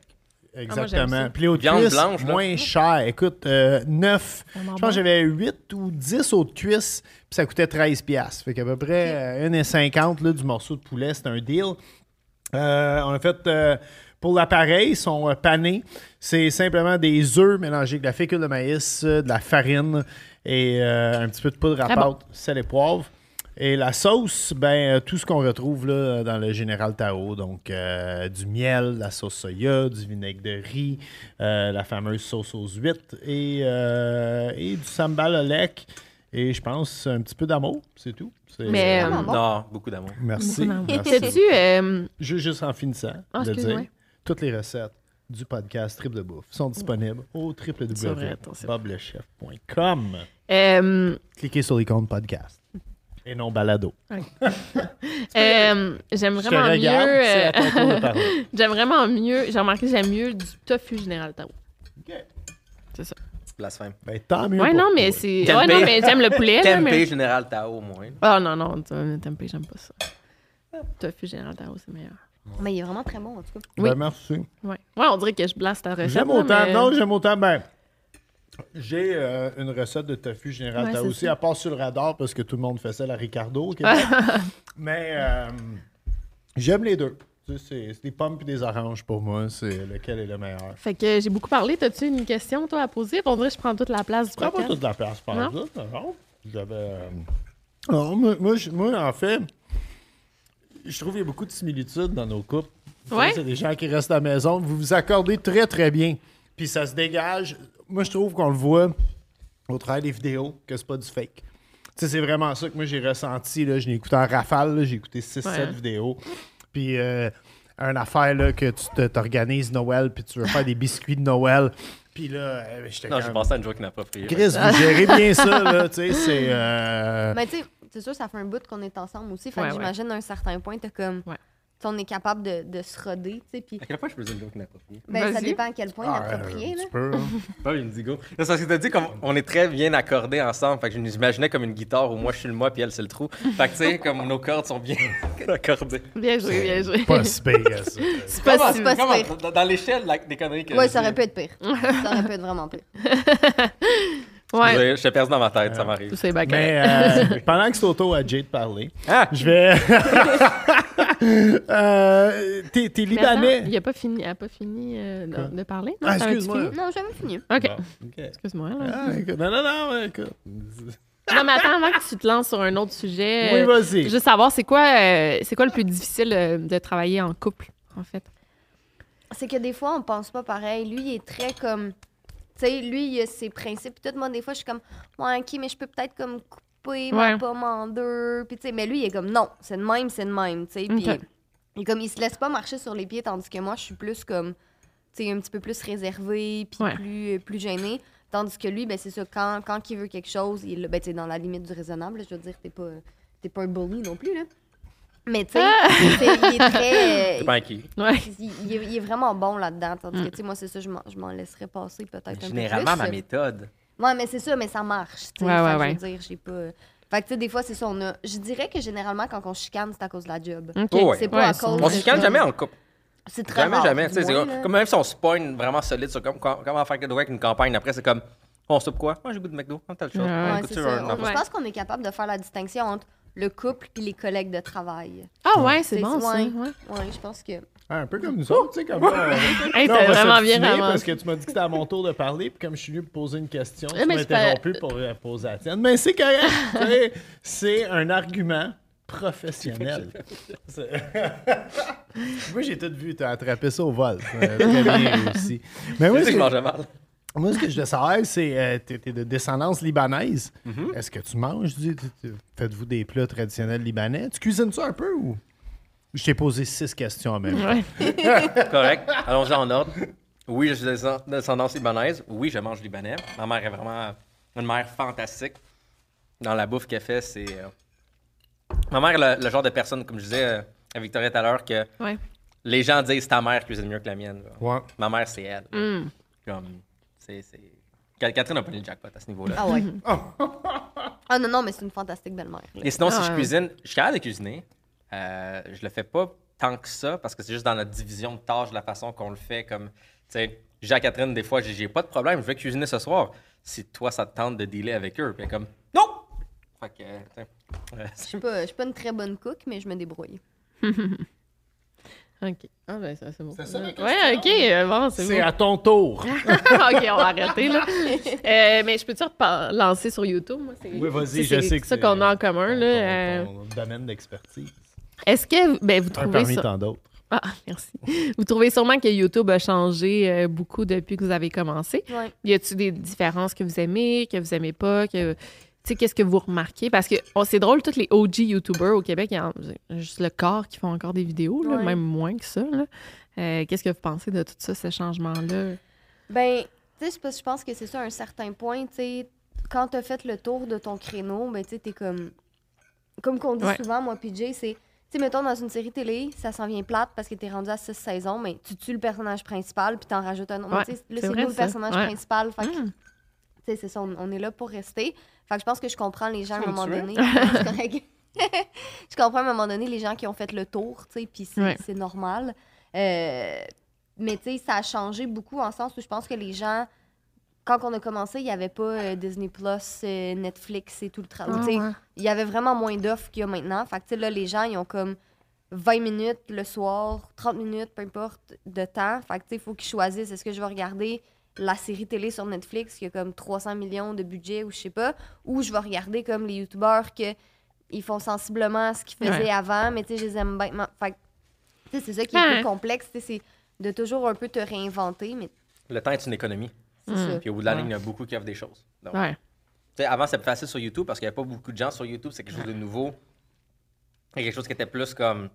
Exactement. ça. Puis les hautes Viande cuisses, blanche, là. moins cher. Écoute, euh, 9. Vraiment Je pense bon. que j'avais 8 ou 10 hautes cuisses, puis ça coûtait 13 piastres. Fait qu'à peu près euh, 1,50 là, du morceau de poulet, c'est un deal. Euh, on a fait euh, pour l'appareil, ils sont euh, panés. C'est simplement des œufs mélangés avec de la fécule de maïs, euh, de la farine et euh, un petit peu de poudre à Très bon. pâte, sel et poivre. Et la sauce, ben, euh, tout ce qu'on retrouve là, dans le Général Tao. Donc, euh, du miel, la sauce soya, du vinaigre de riz, euh, la fameuse sauce aux huîtres et, euh, et du sambal au lec. Et je pense un petit peu d'amour, c'est tout. C'est- Mais, euh, euh, bon. Non, beaucoup d'amour. merci. merci. Sais-tu, euh, Ju- Juste en finissant Ah, de dire, toutes les recettes du podcast Triple de Bouffe sont disponibles au www.boblechef.com. euh, Cliquez sur l'icône podcast et non balado. euh, j'aime Je te vraiment mieux. regarde, euh, j'aime vraiment mieux. J'ai remarqué que j'aime mieux du tofu général Tao. C'est ça. Blasphème. Ben, tant mieux Ouais, pour non, mais c'est. Ouais, non, mais j'aime le poulet. Tempeh mais... Général Tao, au moins. Ah, non, non, tempeh, j'aime pas ça. Tofu général Tao, c'est meilleur. Mais il est vraiment très bon, en tout cas. Ben, Oui. merci. Ouais. ouais, on dirait que je blasse ta recette. J'aime autant. mais- Non, j'aime autant. Ben, j'ai euh, une recette de tofu général Ouais, aussi, à part sur le radar parce que tout le monde fait ça à la Ricardo au Québec. Mais euh, j'aime les deux. Tu sais, C'est des pommes et des oranges pour moi. C'est lequel est le meilleur. Fait que j'ai beaucoup parlé. T'as-tu une question, toi, à poser? On dirait que je prends toute la place du Ça prend pas toute la place par Non? ça. Non. J'avais. euh, non, moi, moi, moi, en fait, je trouve qu'il y a beaucoup de similitudes dans nos couples. Ouais. C'est des gens qui restent à la maison. Vous vous accordez très, très bien. Puis ça se dégage. Moi, je trouve qu'on le voit au travers des vidéos que c'est pas du fake. Tu sais, c'est vraiment ça que moi, j'ai ressenti. Là. Je l'ai écouté en rafale. là. J'ai écouté 6-7 Ouais. vidéos. Puis, euh, une affaire là, que tu t'organises Noël, puis tu veux faire des biscuits de Noël. Puis là, euh, j'étais Non, j'ai pensé à une joke inappropriée. Chris, vous gérez bien ça, là, tu sais, c'est... euh, Mais tu sais, c'est sûr, ça fait un bout qu'on est ensemble aussi. Fait Ouais, que ouais. j'imagine à un certain point, t'as comme. Tu on est capable de, de se roder, tu sais. Puis À quel point je peux dire une joke inappropriée? ben, ça dépend à quel point ah, inapproprié, un là. petit peu, hein. Pas une digo. C'est parce que t'as dit qu'on on est très bien accordés ensemble. Fait que je nous imaginais comme une guitare où moi je suis le moi puis elle c'est le trou. Fait que tu sais, comme nos cordes sont bien accordées. Bien joué, bien joué. Pas si pire, ça. C'est pas, super. dans- Dans l'échelle des conneries que Ouais, je ça aurait pu être pire. ça aurait pu être vraiment pire. Ouais. Je t'ai perdu dans ma tête, ça m'arrive. C'est. Mais euh, pendant que c'est au tour à Jay de parler, Ah! je vais... euh, T'es t'es Mais attends, Libanais? il a pas fini, elle a pas fini euh, de, de parler? Non, Ah, T'avais-tu excuse-moi. fini? Non, j'avais fini. OK. Bon, ok. Excuse-moi. là. Ah, écoute, non, non, non, ouais, écoute. Non, mais attends, avant que tu te lances sur un autre sujet, Oui, euh, vas-y. juste savoir, c'est quoi, euh, c'est quoi le plus difficile euh, de travailler en couple, en fait? C'est que des fois, on pense pas pareil. Lui, il est très comme. Tu sais, lui, il a ses principes. Puis tout, moi, des fois, je suis comme, ouais, ok, mais je peux peut-être comme couper ma Ouais. pomme en deux. Puis, tu sais, mais lui, il est comme, non, c'est de même, c'est de même. Tu sais, puis Ok. il, comme, il se laisse pas marcher sur les pieds, tandis que moi, je suis plus comme, tu sais, un petit peu plus réservée, puis Ouais. plus, euh, plus gênée. Tandis que lui, ben, c'est ça, quand, quand il veut quelque chose, il, ben, tu sais, dans la limite du raisonnable, là, je veux dire, t'es pas, t'es pas un bully non plus, là. Mais, tu sais, Ah! il est très. euh, pas. Ouais. il, il est, il est vraiment bon là-dedans. Tandis Mm. que, tu sais, moi, c'est ça, je m'en, je m'en laisserais passer peut-être un peu Généralement, ma méthode. Ouais, mais c'est ça, mais ça marche. tu sais. Ouais, ouais, Fait que ouais. Je veux dire, j'ai pas. Fait que, tu sais, des fois, c'est ça, on a. Je dirais que généralement, quand on chicane, c'est à cause de la job. OK. Oh, ouais. C'est pas Ouais, à cause On de se chicane comme- jamais en couple. C'est très Jamais, rare, jamais. sais, moins, comme- même si on se pogne vraiment solide sur comme, com- comment faire chose avec une campagne, après, c'est comme, on soupe quoi? Moi, j'ai goût de McDo. On t'a le choix. Ouais, Ouais, Écoute, c'est tu ça. veux un On- enfant? Je pense qu'on est capable de faire la distinction entre le couple puis les collègues de travail. Ah ouais, c'est bon ça. Ouais, je pense que. Ah, un peu comme nous autres, tu sais, comme on- Hey, là, on va vraiment bien. Parce que tu m'as dit que c'était à mon tour de parler, puis comme je suis venu pour poser une question, tu m'as c'est pas- interrompu pour euh, poser la tienne. Mais c'est correct, tu c'est un argument professionnel. Moi, j'ai tout vu, t'as attrapé ça au vol. C'est Très bien réussi. Mais ce que je mal. moi, ce que je veux savoir, c'est, euh, t'es t'es de descendance libanaise. Mm-hmm. Est-ce que tu manges, tu- tu- faites-vous des plats traditionnels libanais? Tu cuisines ça un peu ou... Je t'ai posé six questions en même temps. Ouais. Correct. Allons-y en ordre. Oui, je suis de descendance libanaise. Oui, je mange libanais. Ma mère est vraiment une mère fantastique. Dans la bouffe qu'elle fait, c'est. euh, Ma mère est le, le genre de personne, comme je disais euh, à Victoria tout à l'heure, que Ouais. les gens disent ta mère cuisine mieux que la mienne. Ouais. Ma mère, c'est elle. Mm. Comme, c'est, c'est... Ca- Catherine a pas le jackpot à ce niveau-là. Ah ouais. ah non, non, mais c'est une fantastique belle-mère. là. Et sinon, si Ah, je ouais. cuisine, je suis capable de cuisiner. Euh, je le fais pas tant que ça parce que c'est juste dans notre division de tâches, la façon qu'on le fait. Comme, tu sais, j'ai à Catherine, des fois, j'ai- pas de problème, je vais cuisiner ce soir. Si toi, ça te tente de dealer avec eux, puis comme, non! Fait que, euh, tu sais, Je suis pas, je suis pas une très bonne cook, mais je me débrouille. OK. Ah ben ça, c'est bon. C'est ça, la Ouais, OK. euh, Bon, c'est C'est bon. à ton tour. OK, on va arrêter, là. Euh, mais je peux-tu repa- lancer sur YouTube? Moi, c'est, Oui, vas-y, c'est- je c'est sais que ça c'est qu'on a en commun, ton- là. ton- euh, ton domaine d'expertise. Est-ce que ben, vous Un trouvez parmi ça... tant d'autres. Ah, merci. Vous trouvez sûrement que YouTube a changé euh, beaucoup depuis que vous avez commencé. Ouais. Y a-t-il des différences que vous aimez, que vous aimez pas, que tu sais qu'est-ce que vous remarquez? Parce que oh, c'est drôle tous les OG YouTubers au Québec, il y a juste le corps qui font encore des vidéos, là, Ouais. même moins que ça. Euh, qu'est-ce que vous pensez de tout ça, ce changement-là? Ben, tu sais, je pense que c'est ça, à un certain point, tu sais, quand t'as fait le tour de ton créneau, ben, tu sais, t'es comme. Comme qu'on dit Ouais. souvent, moi, PJ, c'est. Tu sais, mettons, dans une série télé, ça s'en vient plate parce que t'es rendu à six saisons, mais tu tues le personnage principal puis t'en rajoutes un autre. Ouais, là, c'est nous le personnage Ouais. principal. Fait que, Hmm. tu sais, c'est ça, on, on est là pour rester. Fait que je pense que je comprends les gens à un moment me donné. Je comprends à un moment donné les gens qui ont fait le tour, tu sais, puis c'est Ouais. c'est normal. Euh, mais tu sais, ça a changé beaucoup en sens où je pense que les gens, quand on a commencé, il n'y avait pas euh, Disney Plus, euh, Netflix et tout le travail. Ah, ouais. Il y avait vraiment moins d'offres qu'il y a maintenant. Fait que tu sais, là, les gens, ils ont comme 20 minutes le soir, 30 minutes, peu importe, de temps. Fait que tu sais, il faut qu'ils choisissent est-ce que je vais regarder la série télé sur Netflix qui a comme 300 millions de budget ou je sais pas, ou je vais regarder comme les youtubeurs que ils font sensiblement ce qu'ils faisaient Ouais. avant, mais tu sais, je les aime bien. Fait que, tu sais, c'est ça qui est Ouais. plus complexe, c'est de toujours un peu te réinventer, mais le temps est une économie. Mm. Puis au bout de la ligne, il y en a beaucoup qui offrent des choses. Donc, Ouais. tu sais, avant, c'était plus facile sur YouTube parce qu'il n'y avait pas beaucoup de gens sur YouTube. C'est quelque chose de nouveau. C'est quelque chose qui était plus comme, tu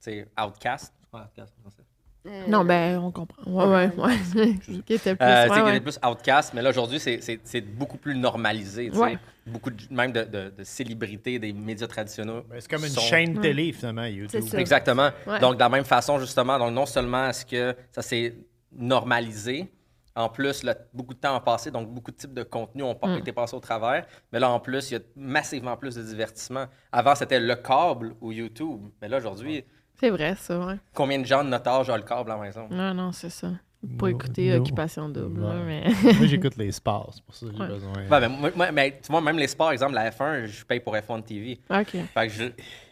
sais, outcast. Ouais, outcast, en français. Euh, Non, ben, on comprend. Ouais, ouais, ouais. Qui était plus. Euh, ouais, ouais. était plus outcast, mais là, aujourd'hui, c'est- c'est c'est beaucoup plus normalisé. Ouais. Beaucoup de- même de, de- de célébrités des médias traditionnels. Ben, c'est comme une sont- chaîne télé, finalement, YouTube. Exactement. Ouais. Donc, de la même façon, justement, donc non seulement est-ce que ça s'est normalisé, en plus, là, beaucoup de temps a passé, donc beaucoup de types de contenus ont pas Mm. été passés au travers. Mais là, en plus, il y a massivement plus de divertissement. Avant, c'était le câble ou YouTube. Mais là, aujourd'hui, C'est vrai, ça, ouais. combien de gens de notre âge ont le câble à la maison? Non, non, c'est ça. Pas écouter no. Occupation Double, là, Ouais. mais. Moi, j'écoute les sports, c'est pour ça que j'ai Ouais. besoin. Ouais, mais, moi- moi- mais tu vois, même les sports, exemple, la F1, je paye pour F1 TV. OK. Fait que je,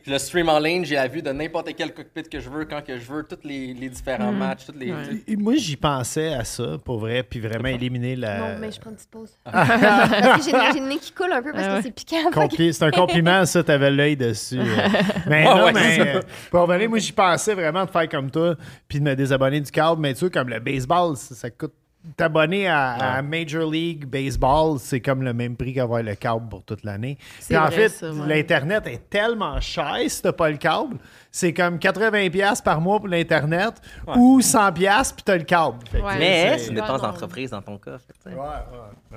je le stream en ligne, j'ai la vue de n'importe quel cockpit que je veux, quand que je veux, tous les, les différents matchs, toutes les... Ouais. Et Moi, j'y pensais à ça, pour vrai, puis vraiment éliminer la. Non, mais je prends une petite pause. parce que j'ai le- nez qui coule un peu parce Ah que ouais. c'est piquant. Compli- C'est un compliment, ça, t'avais l'œil dessus. Mais Ouais, non, ouais, mais euh, pour revenir, moi, j'y pensais vraiment de faire comme toi, puis de me désabonner du câble. Mais tu sais, comme le baseball, ça, ça coûte. T'abonner à, à Major League Baseball, c'est comme le même prix qu'avoir le câble pour toute l'année. C'est Puis en vrai, fait, l'Internet est tellement cher si t'as pas le câble. C'est comme 80$ par mois pour l'Internet ou 100$ puis t'as le câble. Ouais. Mais c'est- c'est une dépense d'entreprise dans ton ouais.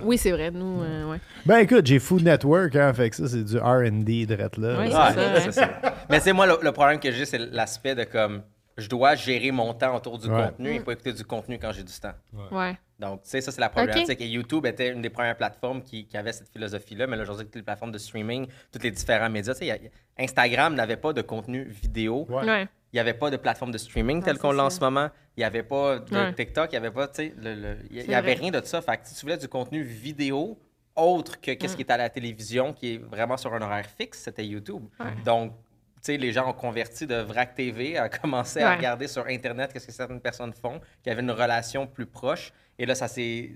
Oui, c'est vrai, nous, euh, ouais. Ben écoute, j'ai Food Network, hein, fait que ça, c'est du R&D direct là. Ouais, Ouais, c'est ça, hein. c'est ça. Mais tu sais, moi, le, le problème que j'ai, c'est l'aspect de comme, je dois gérer mon temps autour du Ouais. contenu et pas écouter du contenu quand j'ai du temps. Ouais. Donc, tu sais, ça, c'est la problématique. Et YouTube était une des premières plateformes qui, qui avait cette philosophie-là. Mais là, aujourd'hui, toutes les plateformes de streaming, tous les différents médias, tu sais, Instagram n'avait pas de contenu vidéo. Ouais. Il n'y avait pas de plateforme de streaming tel c'est qu'on l'a en ce moment. Il n'y avait pas de Ouais. TikTok. Il n'y avait pas, tu sais, il avait rien de ça. Fait que si tu voulais du contenu vidéo, autre que qu'est-ce qui est à la télévision, qui est vraiment sur un horaire fixe, c'était YouTube. Donc, sais, les gens ont converti de VRAC TV à commencer à regarder sur Internet qu'est-ce que certaines personnes font, qui avaient une relation plus proche. Et là, ça s'est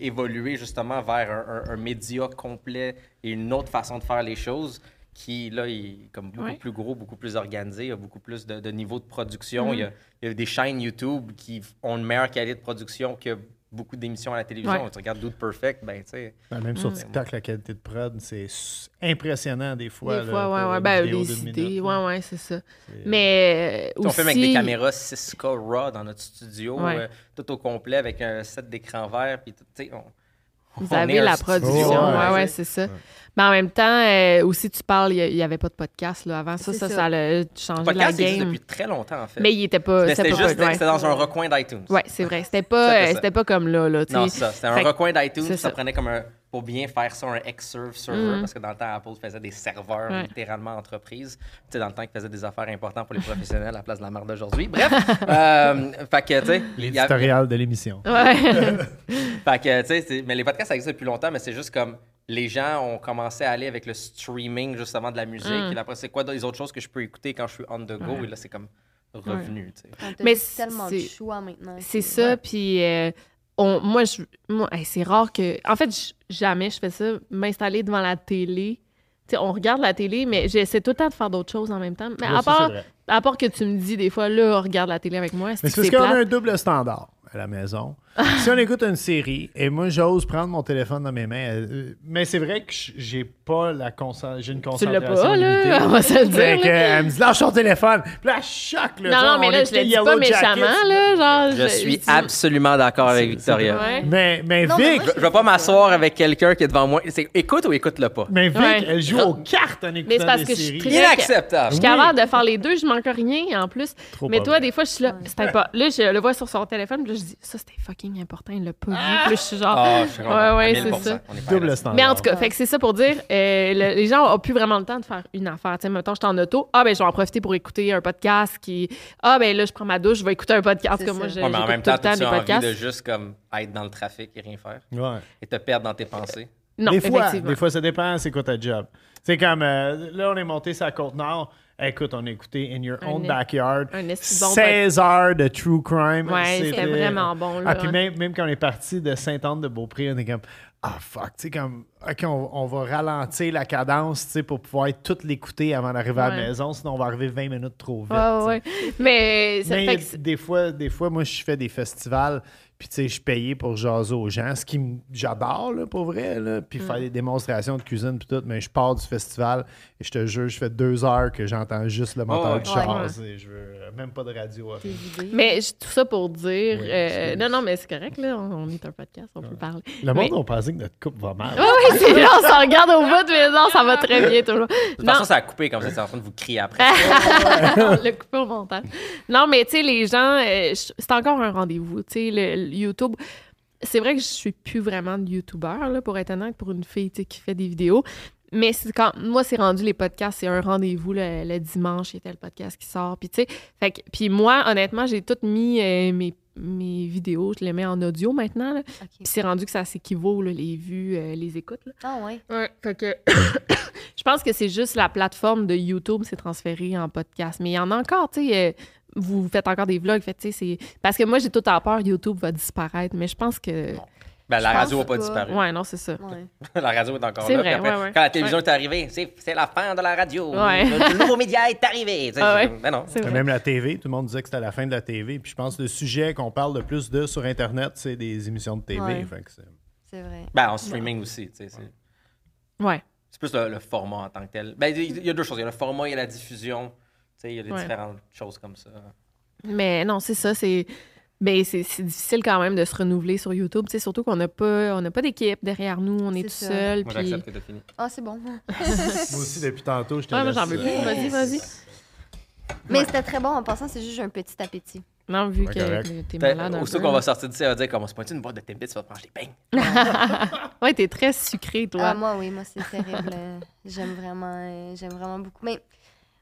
évolué justement vers un, un- un média complet et une autre façon de faire les choses qui, là, est comme beaucoup Ouais. plus gros, beaucoup plus organisé, il y a beaucoup plus de, de niveau de production. Mm-hmm. il, y a, il y a des chaînes YouTube qui ont une meilleure qualité de production que beaucoup d'émissions à la télévision. Ouais. Tu regardes Dude Perfect, ben, tu sais... Ben, même Mm. sur TikTok, la qualité de prod, c'est impressionnant des fois. Des là, fois, ouais, ouais. Ben, idées. minute, ouais, là. ouais, c'est ça. Mais euh, Tu sais, On aussi... filme avec des caméras 6K RAW dans notre studio, Ouais. euh, tout au complet avec un set d'écran vert. Puis, tout, tu sais, on, Vous on avez la production. Ouais, Ouais, ouais, c'est ça. Mais en même temps, euh, aussi, tu parles, il n'y avait pas de podcast là, avant. Ça, ça, ça. ça, a changé Le la podcast existe game. depuis très longtemps, en fait. Mais il était pas. Mais c'était pas- juste ouais. c'était dans un recoin d'iTunes. Ouais, c'est vrai. C'était pas, C'était euh, pas comme là, là. Non, ça. C'était un Fait recoin d'iTunes. Ça ça. prenait comme un. Pour bien faire ça, un Xserve server, Mhm. parce que dans le temps, Apple faisait des serveurs Ouais. littéralement entreprise. Tu sais, dans le temps, ils faisaient des affaires importantes pour les professionnels à la place de la marde d'aujourd'hui. Bref. euh, fait que, tu sais. il y a- L'éditorial de l'émission. Ouais. Fait que, tu sais, c'est- mais les podcasts, ça existe depuis longtemps, mais c'est juste comme les gens ont commencé à aller avec le streaming, justement, de la musique. Mm. Et là, après, c'est quoi les autres choses que je peux écouter quand je suis on the go? Ouais. Et là, c'est comme revenu, tu sais. On t'a Mais dit tellement de c'est- choix maintenant. C'est ça, puis euh, on, moi, je, moi hey, c'est rare que... En fait, j- jamais je fais ça, m'installer devant la télé. Tu sais, on regarde la télé, mais j'essaie tout le temps de faire d'autres choses en même temps. Mais à, c'est part, vrai. à part que tu me dis des fois, là, regarde la télé avec moi, Mais c'est c'est parce qu'on a un double standard à la maison. si on écoute une série, et moi, j'ose prendre mon téléphone dans mes mains, euh, mais c'est vrai que j'ai pas la concentration, j'ai une Tu l'as concentration pas, limitée. là, on va se le Fait dire. que, elle me dit, lâche ton téléphone. Puis là, choc, là. Non, non, mais là, je le dis pas Jackets, méchamment, là, genre... Je suis dis- absolument d'accord avec Victoria. Ouais. Mais, mais Non, mais Vic, moi, Je vais pas m'asseoir avec quelqu'un qui est devant moi. C'est écoute ou écoute-le pas. mais Vic, Ouais. elle joue aux cartes en écoutant Mais c'est parce des que je suis séries. très- Inacceptable. Je suis capable de faire les deux, je manque rien en plus. Mais toi, des fois, je suis là, c'était pas. Là, je le vois sur son téléphone, puis là, je dis, ça, c'était fucking important, il l'a pas vu. Là, je suis genre. Ah, je suis Ouais, ouais, c'est 1000%. ça. On est pas Double standard. Mais en tout cas, fait que c'est ça pour dire, euh, le- les gens ont plus vraiment le temps de faire une affaire. Tu sais, mettons, je suis en auto, ah, ben, je vais en profiter pour écouter un podcast qui. Ah, ben, là, je prends ma douche, je vais écouter un podcast. Comme moi, je- Ouais, mais en même tout temps, le temps tu as envie podcasts. de juste comme être dans le trafic et rien faire? Ouais. et te perdre dans tes pensées? Non, des fois, effectivement. des fois, ça dépend, c'est quoi ta job? C'est comme, euh, là, on est monté sur la Côte-Nord. Écoute, on a écouté In Your Un Own Backyard. un esti bon 16 heures de true crime. Ouais, c'était vraiment bon, là. Ah, puis même, même quand on est parti de Sainte-Anne-de-Beaupré, on est comme, ah, fuck, tu sais, comme, OK, on, on va ralentir la cadence, tu sais, pour pouvoir tout l'écouter avant d'arriver à la maison, sinon on va arriver 20 minutes trop vite. Ouais, ouais. Mais, ça Mais fait que des fois, des fois, moi, je fais des festivals, puis tu sais, je suis payé pour jaser aux gens, ce qui j'adore, là, pour vrai, là, puis Mm. faire des démonstrations de cuisine, puis tout, mais je pars du festival et je te jure, je fais deux heures que j'entends juste le moteur ouais. du Ouais. char, et je veux euh, même pas de radio. idées. Mais tout ça pour dire. Oui, euh, non, non, mais c'est correct, là. On, on est un podcast, on peut parler. Le monde Mais- a pensé que notre couple va mal. Oui, oui, c'est là, on s'en regarde au bout, mais non, ça va très bien toujours. De toute Non, façon, ça a coupé comme vous êtes en train de vous crier après. on l'a coupé au montage. Non, mais tu sais, les gens, euh, c'est encore un rendez-vous. Tu sais, le YouTube, c'est vrai que je suis plus vraiment de YouTuber, là, pour être honnête, pour une fille qui fait des vidéos. Mais c'est quand moi, c'est rendu les podcasts, c'est un rendez-vous le, le dimanche, il y a tel podcast qui sort. Puis, tu sais, puis moi, honnêtement, j'ai tout mis euh, mes, mes vidéos, je les mets en audio maintenant. là. OK. Puis c'est rendu que ça s'équivaut, les vues, euh, les écoutes. là. Ah, ouais. Ouais, fait que je pense que c'est juste la plateforme de YouTube s'est transférée en podcast. Mais il y en a encore, tu sais. euh, vous faites encore des vlogs, fait, tu sais, c'est... Parce que moi, j'ai tout à peur, YouTube va disparaître, mais je pense que... Ben, la radio n'a pas pas. disparu. Ouais, non, c'est ça. Ouais. la radio est encore C'est là. vrai, après, ouais, ouais. Quand la télévision est arrivée, c'est c'est la fin de la radio. Ouais. Le, nouveau média est arrivé. Ah ouais. Ben non. C'est. Même la TV, tout le monde disait que c'était la fin de la TV. Puis je pense que le sujet qu'on parle le plus de sur Internet, c'est des émissions de TV. Ouais. Fait que c'est- C'est vrai. Ben, en streaming aussi. tu sais, C'est Ouais. c'est plus le, le format en tant que tel. Ben, il y- il y a deux choses. Il y a le format, il y a la diffusion. Tu sais, Il y a des Ouais. différentes choses comme ça. Mais non, c'est ça, c'est... Ben, c'est c'est difficile quand même de se renouveler sur YouTube, tu sais, surtout qu'on n'a pas, on n'a pas d'équipe derrière nous, on est, tout ça. seul. Moi, puis- j'accepte que t'as fini. Ah, c'est bon. Moi aussi, depuis tantôt, je te Ouais, j'en veux plus. Vas-y, vas-y. Mais c'était très bon. En passant, c'est juste un petit appétit. Non, vu Ouais, que t'es malade Aussitôt qu'on va sortir d'ici, elle va dire comment c'est pas une boîte de Timbits, tu vas te manger des beignes. Ouais, t'es très sucré, toi. Ah, moi, oui, moi, c'est terrible. J'aime vraiment, euh, j'aime vraiment beaucoup. Mais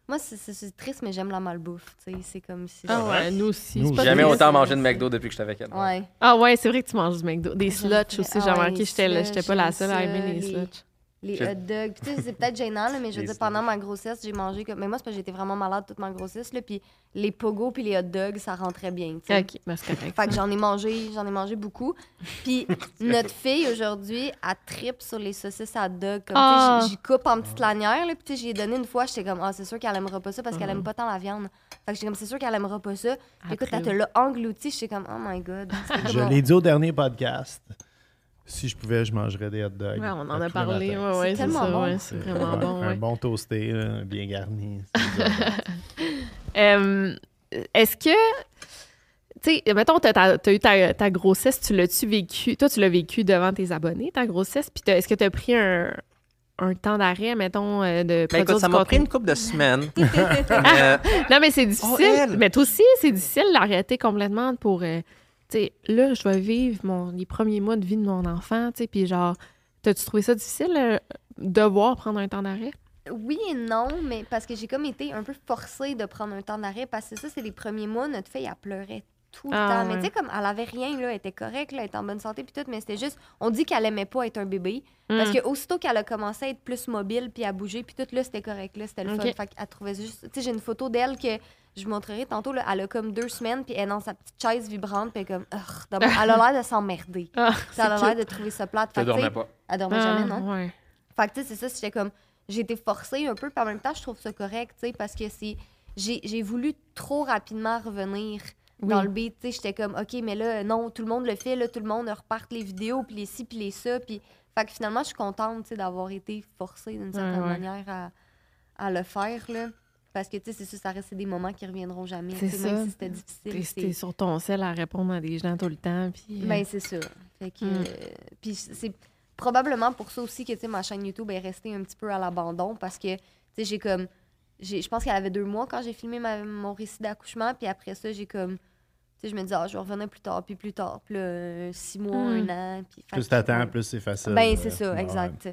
Moi, c'est- triste, mais j'aime la malbouffe. tu sais, C'est comme si. Ah ouais, nous aussi. Nous. Jamais autant mangé de McDo depuis que je suis avec elle. Ouais. Ah ouais, c'est vrai que tu manges du McDo. Des sluts aussi, j'ai Ah remarqué. les J'étais là- j'étais pas la seule à aimer les ça, sluts. Les hot dogs. Puis, tu sais, c'est peut-être gênant, là, mais je veux dire, pendant ma grossesse, j'ai mangé comme. Mais moi, c'est parce que j'étais vraiment malade toute ma grossesse. Là, puis les pogos puis les hot dogs, ça rentrait bien. tu sais. Ok, ben c'est correct. Fait que j'en ai mangé, j'en ai mangé beaucoup. Puis notre fille aujourd'hui, elle tripe sur les saucisses à hot dog. Comme, tu sais, Ah. j'y- coupe en petites lanières. Là, puis tu sais, j'y ai donné une fois, j'étais comme, ah, c'est sûr qu'elle aimera pas ça parce qu'elle aime pas tant la viande. Fait que j'étais comme, c'est sûr qu'elle aimera pas ça. Puis écoute, elle te l'a englouti. J'étais comme, oh my god. Je l'ai dit au dernier podcast. Si je pouvais, je mangerais des hot dogs. Ouais, on en a parlé. matins. Ouais, ouais, C'est tellement ça. bon. ouais, c'est vraiment bon. Un ouais. bon toasté, là, bien garni. Euh, Est-ce que. Tu sais, mettons, t'as as eu ta, ta grossesse, tu l'as-tu vécu? Toi, tu l'as vécu devant tes abonnés, ta grossesse. Puis est-ce que tu as pris un, un temps d'arrêt, mettons, euh, de Ben écoute, ça du m'a pris une couple de semaines. Mais, euh, Non, mais c'est difficile. elle! mais toi aussi, c'est difficile d'arrêter complètement pour. euh, tu sais, là, je vais vivre mon, les premiers mois de vie de mon enfant, tu puis genre, t'as-tu trouvé ça difficile, euh, devoir prendre un temps d'arrêt? Oui et non, mais parce que j'ai comme été un peu forcée de prendre un temps d'arrêt parce que ça, c'est les premiers mois, notre fille, elle pleurait tout le Ah, temps. Mais tu sais, comme elle avait rien, là, elle était correcte, là, elle était en bonne santé, puis tout, mais c'était juste, on dit qu'elle aimait pas être un bébé. Parce Mm. que aussitôt qu'elle a commencé à être plus mobile, puis à bouger, puis tout, là, c'était correct, là, c'était le fun. Fait qu'elle trouvait juste. Tu sais, j'ai une photo d'elle que je vous montrerai tantôt, là, elle a comme deux semaines, puis elle est dans sa petite chaise vibrante, puis elle est comme, elle a l'air de s'emmerder. Ah, Ça a c'est l'air de trouver ça plate. je Fait que, tu sais, dormais pas. Elle dormait Ah, jamais, non? ouais. Fait que, tu sais, c'est ça, j'étais comme. J'ai été forcée un peu, puis en même temps, je trouve ça correct, tu sais, parce que c'est. J'ai j'ai voulu trop rapidement revenir dans le beat. J'étais comme, OK, mais là, non, tout le monde le fait, là, tout le monde reparte les vidéos, puis les ci, puis les ça, puis. Fait que finalement, je suis contente, d'avoir été forcée d'une certaine ouais. manière à, à le faire, là. Parce que, tu sais, c'est ça, ça reste des moments qui reviendront jamais. C'est Même si c'était difficile. T'es sur ton sel à répondre à des gens tout le temps, puis... euh, ben, c'est ça. Fait que, Mm. euh, puis c'est probablement pour ça aussi que, tu sais, ma chaîne YouTube est restée un petit peu à l'abandon parce que, tu sais, j'ai comme... j'ai- Je pense qu'elle avait deux mois quand j'ai filmé ma- mon récit d'accouchement, puis après ça, j'ai comme... Tu sais, je me dis, ah, je vais revenir plus tard, puis plus tard, puis là, six mois, Mm. un an, puis... Plus t'attends, ouais. plus c'est facile. Ben, euh, c'est ça, ouais. exact.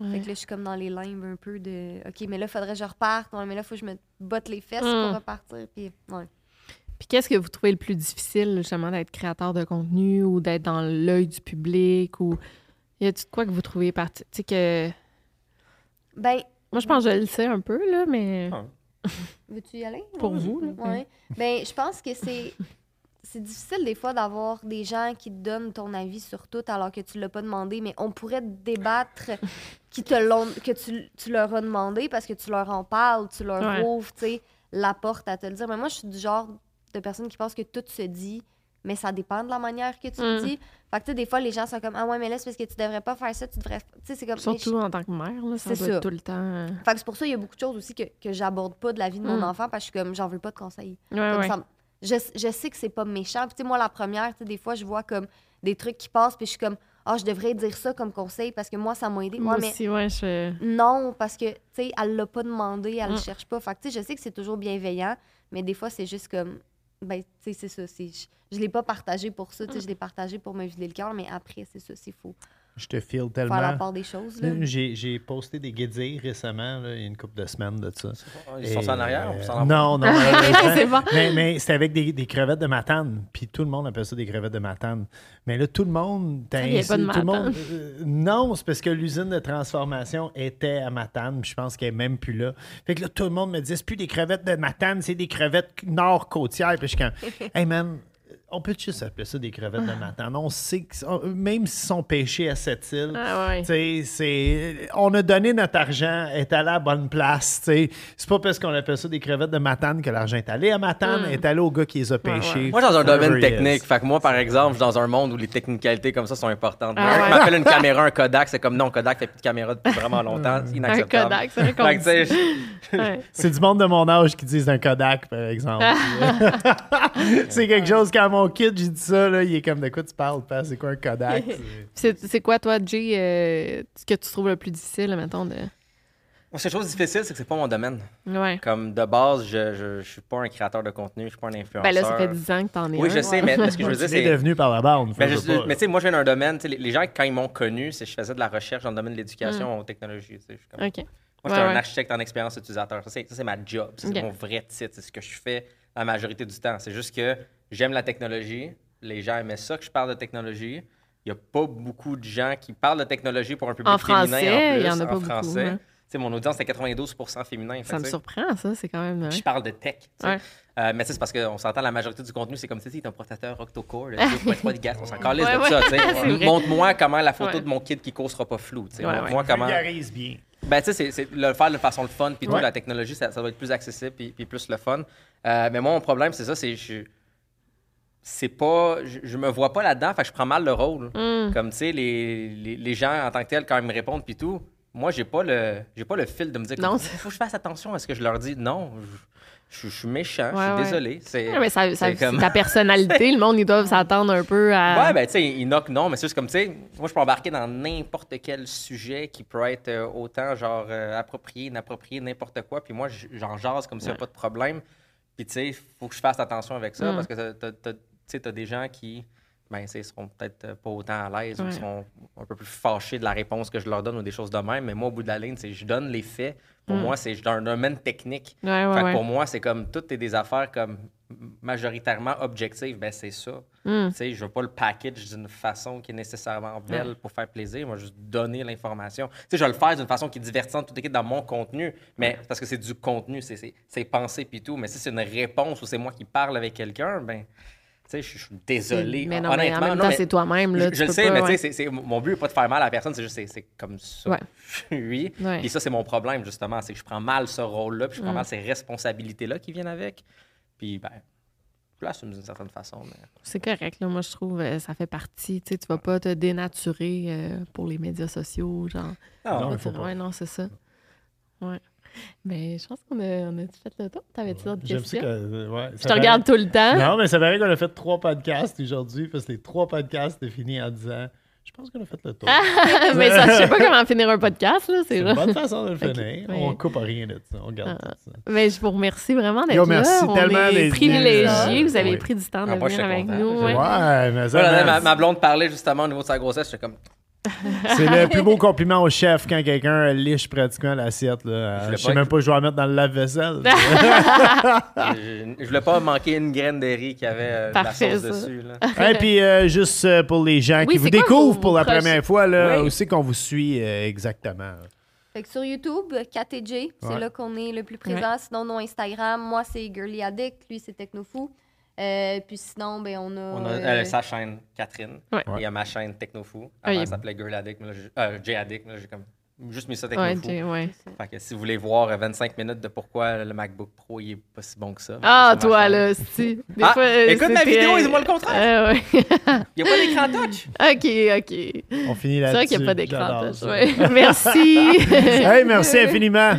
ouais. Fait que là, je suis comme dans les limbes un peu de... OK, mais là, faudrait que je reparte. Ouais, mais là, faut que je me botte les fesses Mm. pour repartir, puis... Ouais. Puis qu'est-ce que vous trouvez le plus difficile, justement, d'être créateur de contenu ou d'être dans l'œil du public ou... Y a-tu de quoi que vous trouvez parti... Tu sais que... Ben, Moi, je pense que je le sais un peu, là, mais... Ah. Veux-tu y aller? Pour vous, là. Ouais. Ben, je pense que c'est. C'est difficile des fois d'avoir des gens qui te donnent ton avis sur tout alors que tu l'as pas demandé, mais on pourrait débattre qui te l'ont que tu, tu leur as demandé parce que tu leur en parles, tu leur Ouais. ouvres, tu sais, la porte à te le dire. Mais moi, je suis du genre de personne qui pense que tout se dit, mais ça dépend de la manière que tu le Mm. dis. Fait que, tu sais, des fois, les gens sont comme Ah ouais, mais là, c'est parce que tu devrais pas faire ça, tu devrais. Tu sais, c'est comme. Surtout en tant que mère, là, ça C'est doit ça. être tout le temps... euh, Fait que c'est pour ça qu'il y a beaucoup de choses aussi que, que j'aborde pas de la vie de mon Mm. enfant parce que je suis comme j'en veux pas de conseils. Ouais, Comme ouais. ça je, je sais que c'est pas méchant. Puis, tu sais, moi, la première, tu sais, des fois, je vois comme des trucs qui passent, puis je suis comme, ah, je devrais dire ça comme conseil parce que moi, ça m'a aidé. Moi mais aussi, ouais, je... non, parce que, tu sais, elle l'a pas demandé, elle le Mm. cherche pas. Fait que, tu sais, je sais que c'est toujours bienveillant, mais des fois, c'est juste comme, ben, tu sais, c'est ça. Je, je l'ai pas partagé pour ça, tu Mm. sais, je l'ai partagé pour me vider le cœur, mais après, c'est ça, c'est faux. Je te file Faire la tellement. part des choses, là. J'ai j'ai posté des guédilles récemment, là, il y a une couple de semaines de ça. Ils sont Et, en arrière, on euh, s'en en Non, non. C'est bon. Mais, mais c'était avec des, des crevettes de matane. Puis tout le monde appelle ça des crevettes de matane. Mais là, tout le monde. ainsi- pas de tout le monde- Matane. euh, non, c'est parce que l'usine de transformation était à Matane. Puis je pense qu'elle est même plus là. Fait que là, tout le monde me dit c'est plus des crevettes de matane, c'est des crevettes nord-côtières. Puis je suis comme, hey man. On peut juste appeler ça des crevettes de matane. On sait que, même s'ils sont pêchés à cette île, Ah ouais. tu sais, c'est on a donné notre argent, est allé à la bonne place. tu sais. C'est pas parce qu'on appelle ça des crevettes de Matane que l'argent est allé à Matane, Mm. est allé au gars qui les a Ouais, pêchés. ouais. Moi, dans un domaine technique, fait que moi, par exemple, je suis dans un monde où les technicalités comme ça sont importantes. Ah ouais. m'appelle une caméra, un Kodak, c'est comme non, Kodak fait plus de caméra depuis vraiment longtemps, c'est Un inacceptable. Kodak, c'est. Ouais. C'est du monde de mon âge qui disent un Kodak, par exemple. c'est quelque chose, quand mon kid, j'ai dit ça, là, il est comme de quoi tu parles, père? c'est quoi un Kodak? C'est- quoi, toi, Jay, euh, ce que tu trouves le plus difficile, mettons, de... Moi, c'est chose difficile, c'est que c'est pas mon domaine. Ouais. Comme de base, je, je, je suis pas un créateur de contenu, je suis pas un influenceur. Ben là, ça fait 10 ans que t'en es Oui, un. je sais, mais ce que je veux dire, c'est. devenu par la bande. Ben, je- mais tu sais, moi, je viens d'un domaine, tu sais, les, les gens, quand ils m'ont connu, c'est que je faisais de la recherche dans le domaine de l'éducation aux technologies. comme, OK. je suis Ouais, un ouais. architecte en expérience utilisateur. Ça, c'est ma job. C'est mon vrai titre. C'est ce que je fais la majorité du temps. C'est juste que j'aime la technologie. Les gens aimaient ça que je parle de technologie. Il n'y a pas beaucoup de gens qui parlent de technologie pour un public En féminin français, en plus. il y en a pas en beaucoup, français. hein. Tu sais, mon audience, c'est 92% féminin. Ça Fait me surprend, ça. C'est quand même. je ouais. parle de tech. Ouais. Euh, mais c'est parce qu'on s'entend la majorité du contenu, c'est comme si tu un processeur octo-core, de 2.3 gigahertz. On s'en calisse Ouais, de ouais. ça. Montre-moi comment la photo Ouais. de mon kid qui court sera pas floue. Montre-moi ouais. comment. Vulgarise bien. Ben, tu sais, c'est- c'est le faire de façon le fun, puis tout, Ouais. la technologie, ça, ça doit être plus accessible, puis, puis plus le fun. Euh, mais moi, mon problème, c'est ça, c'est je c'est pas je, je me vois pas là-dedans fait que je prends mal le rôle Mm. comme tu sais les, les, les gens en tant que tels quand ils me répondent puis tout moi j'ai pas le j'ai pas le fil de me dire Non, il faut que je fasse attention à ce que je leur dis non je, je- je suis méchant je suis ouais. désolé c'est Ouais, mais ça, comme- ta personnalité. le monde, ils doivent s'attendre un peu à. Ouais, ben, tu sais, ils knock non, mais c'est juste comme, tu sais, moi, je peux embarquer dans n'importe quel sujet qui peut être euh, autant, genre, euh, approprié, inapproprié, n'importe quoi. Puis moi, j'en jase comme s'il n'y a pas de problème. Puis, tu sais, il faut que je fasse attention avec ça Mm. parce que t'as- t'as- tu sais, t'as des gens qui, ben, tu seront peut-être euh, pas autant à l'aise ou Ouais. qui seront un peu plus fâchés de la réponse que je leur donne ou des choses de même. Mais moi, au bout de la ligne, c'est je donne les faits. Pour moi, c'est dans un domaine technique. Mm. Ouais, ouais, Fait que pour moi, c'est comme toutes est des affaires comme majoritairement objectives, ben c'est ça. Mm. Tu sais, je veux pas le package d'une façon qui est nécessairement belle pour faire plaisir. Moi, juste donner l'information. Tu sais, je vais le faire d'une façon qui est divertissante, tout équipe dans mon contenu, mais parce que c'est du contenu, c'est- pensé puis tout. Mais si c'est une réponse ou c'est moi qui parle avec quelqu'un, ben, tu je je suis désolé. Mais non, mais en Honnêtement, même non, temps, c'est toi-même. là, Je, tu je le sais, pas, mais tu ouais. sais, c'est- c'est- mon but n'est pas de faire mal à la personne, c'est juste c'est- comme ça. Ouais. oui. Ouais. Puis ça, c'est mon problème, justement. C'est que je prends mal ce rôle-là, puis je prends Mm. mal ces responsabilités-là qui viennent avec. Puis, ben, je l'assume d'une certaine façon. Mais... C'est correct, là. Moi, je trouve euh, ça fait partie. Tu sais, tu vas pas te dénaturer euh, pour les médias sociaux, genre. Non, Tu- pas. ouais, non, c'est ça. Ouais. Mais je pense qu'on a, on a fait le tour. T'avais-tu d'autres questions? que. euh, ouais, Je te regarde tout le temps. Non, mais ça paraît qu'on a fait trois podcasts aujourd'hui, parce que les trois podcasts étaient finis en disant Je pense qu'on a fait le tour. mais ça, je sais pas comment finir un podcast, là. C'est C'est une bonne façon de le finir. ouais. On coupe rien de ça. On garde Ah. tout ça. Mais je vous remercie vraiment d'être Yo, là. merci On tellement est privilégiés. venu. Vous avez Oui. pris du temps de Ah, moi, venir avec content. nous. Ouais. ouais. Mais ça. Voilà, ma, ma blonde parlait justement au niveau de sa grossesse. J'étais comme, C'est le plus beau compliment au chef quand quelqu'un liche pratiquement l'assiette. là. Je Je sais pas- même pas, je dois la mettre dans le lave-vaisselle. je, je voulais pas manquer une graine de riz qui avait euh, de la Parfait, sauce ça. dessus. Là. Et puis, euh, juste euh, pour les gens Oui, qui vous découvrent pour la première fois, là, Oui. aussi qu'on vous suit euh, exactement. Fait que sur YouTube, KTJ, c'est Ouais. là qu'on est le plus présent. Sinon, non, Instagram, moi, c'est Girly Addict, lui, c'est Technofou. Euh, puis sinon, ben, on a. On a euh, euh, sa chaîne Catherine. Ouais. Il y a ma chaîne Technofou. Ah, Avant, elle s'appelait Girl Addict. mais là, j'ai- euh, J Addict. là, J'ai comme juste mis ça Ouais, Technofou. Jay, ouais. Fait que si vous voulez voir euh, 25 minutes de pourquoi le MacBook Pro il est pas si bon que ça. Ah, toi, chaîne. là, si. Des Ah, fois, euh, écoute ma vidéo, dis-moi le contraire. Euh, ouais. Il n'y a pas d'écran touch. OK, OK. On finit C'est là-dessus. vrai qu'il n'y a pas d'écran. Touch, ça. ouais. Merci. Hey, merci infiniment.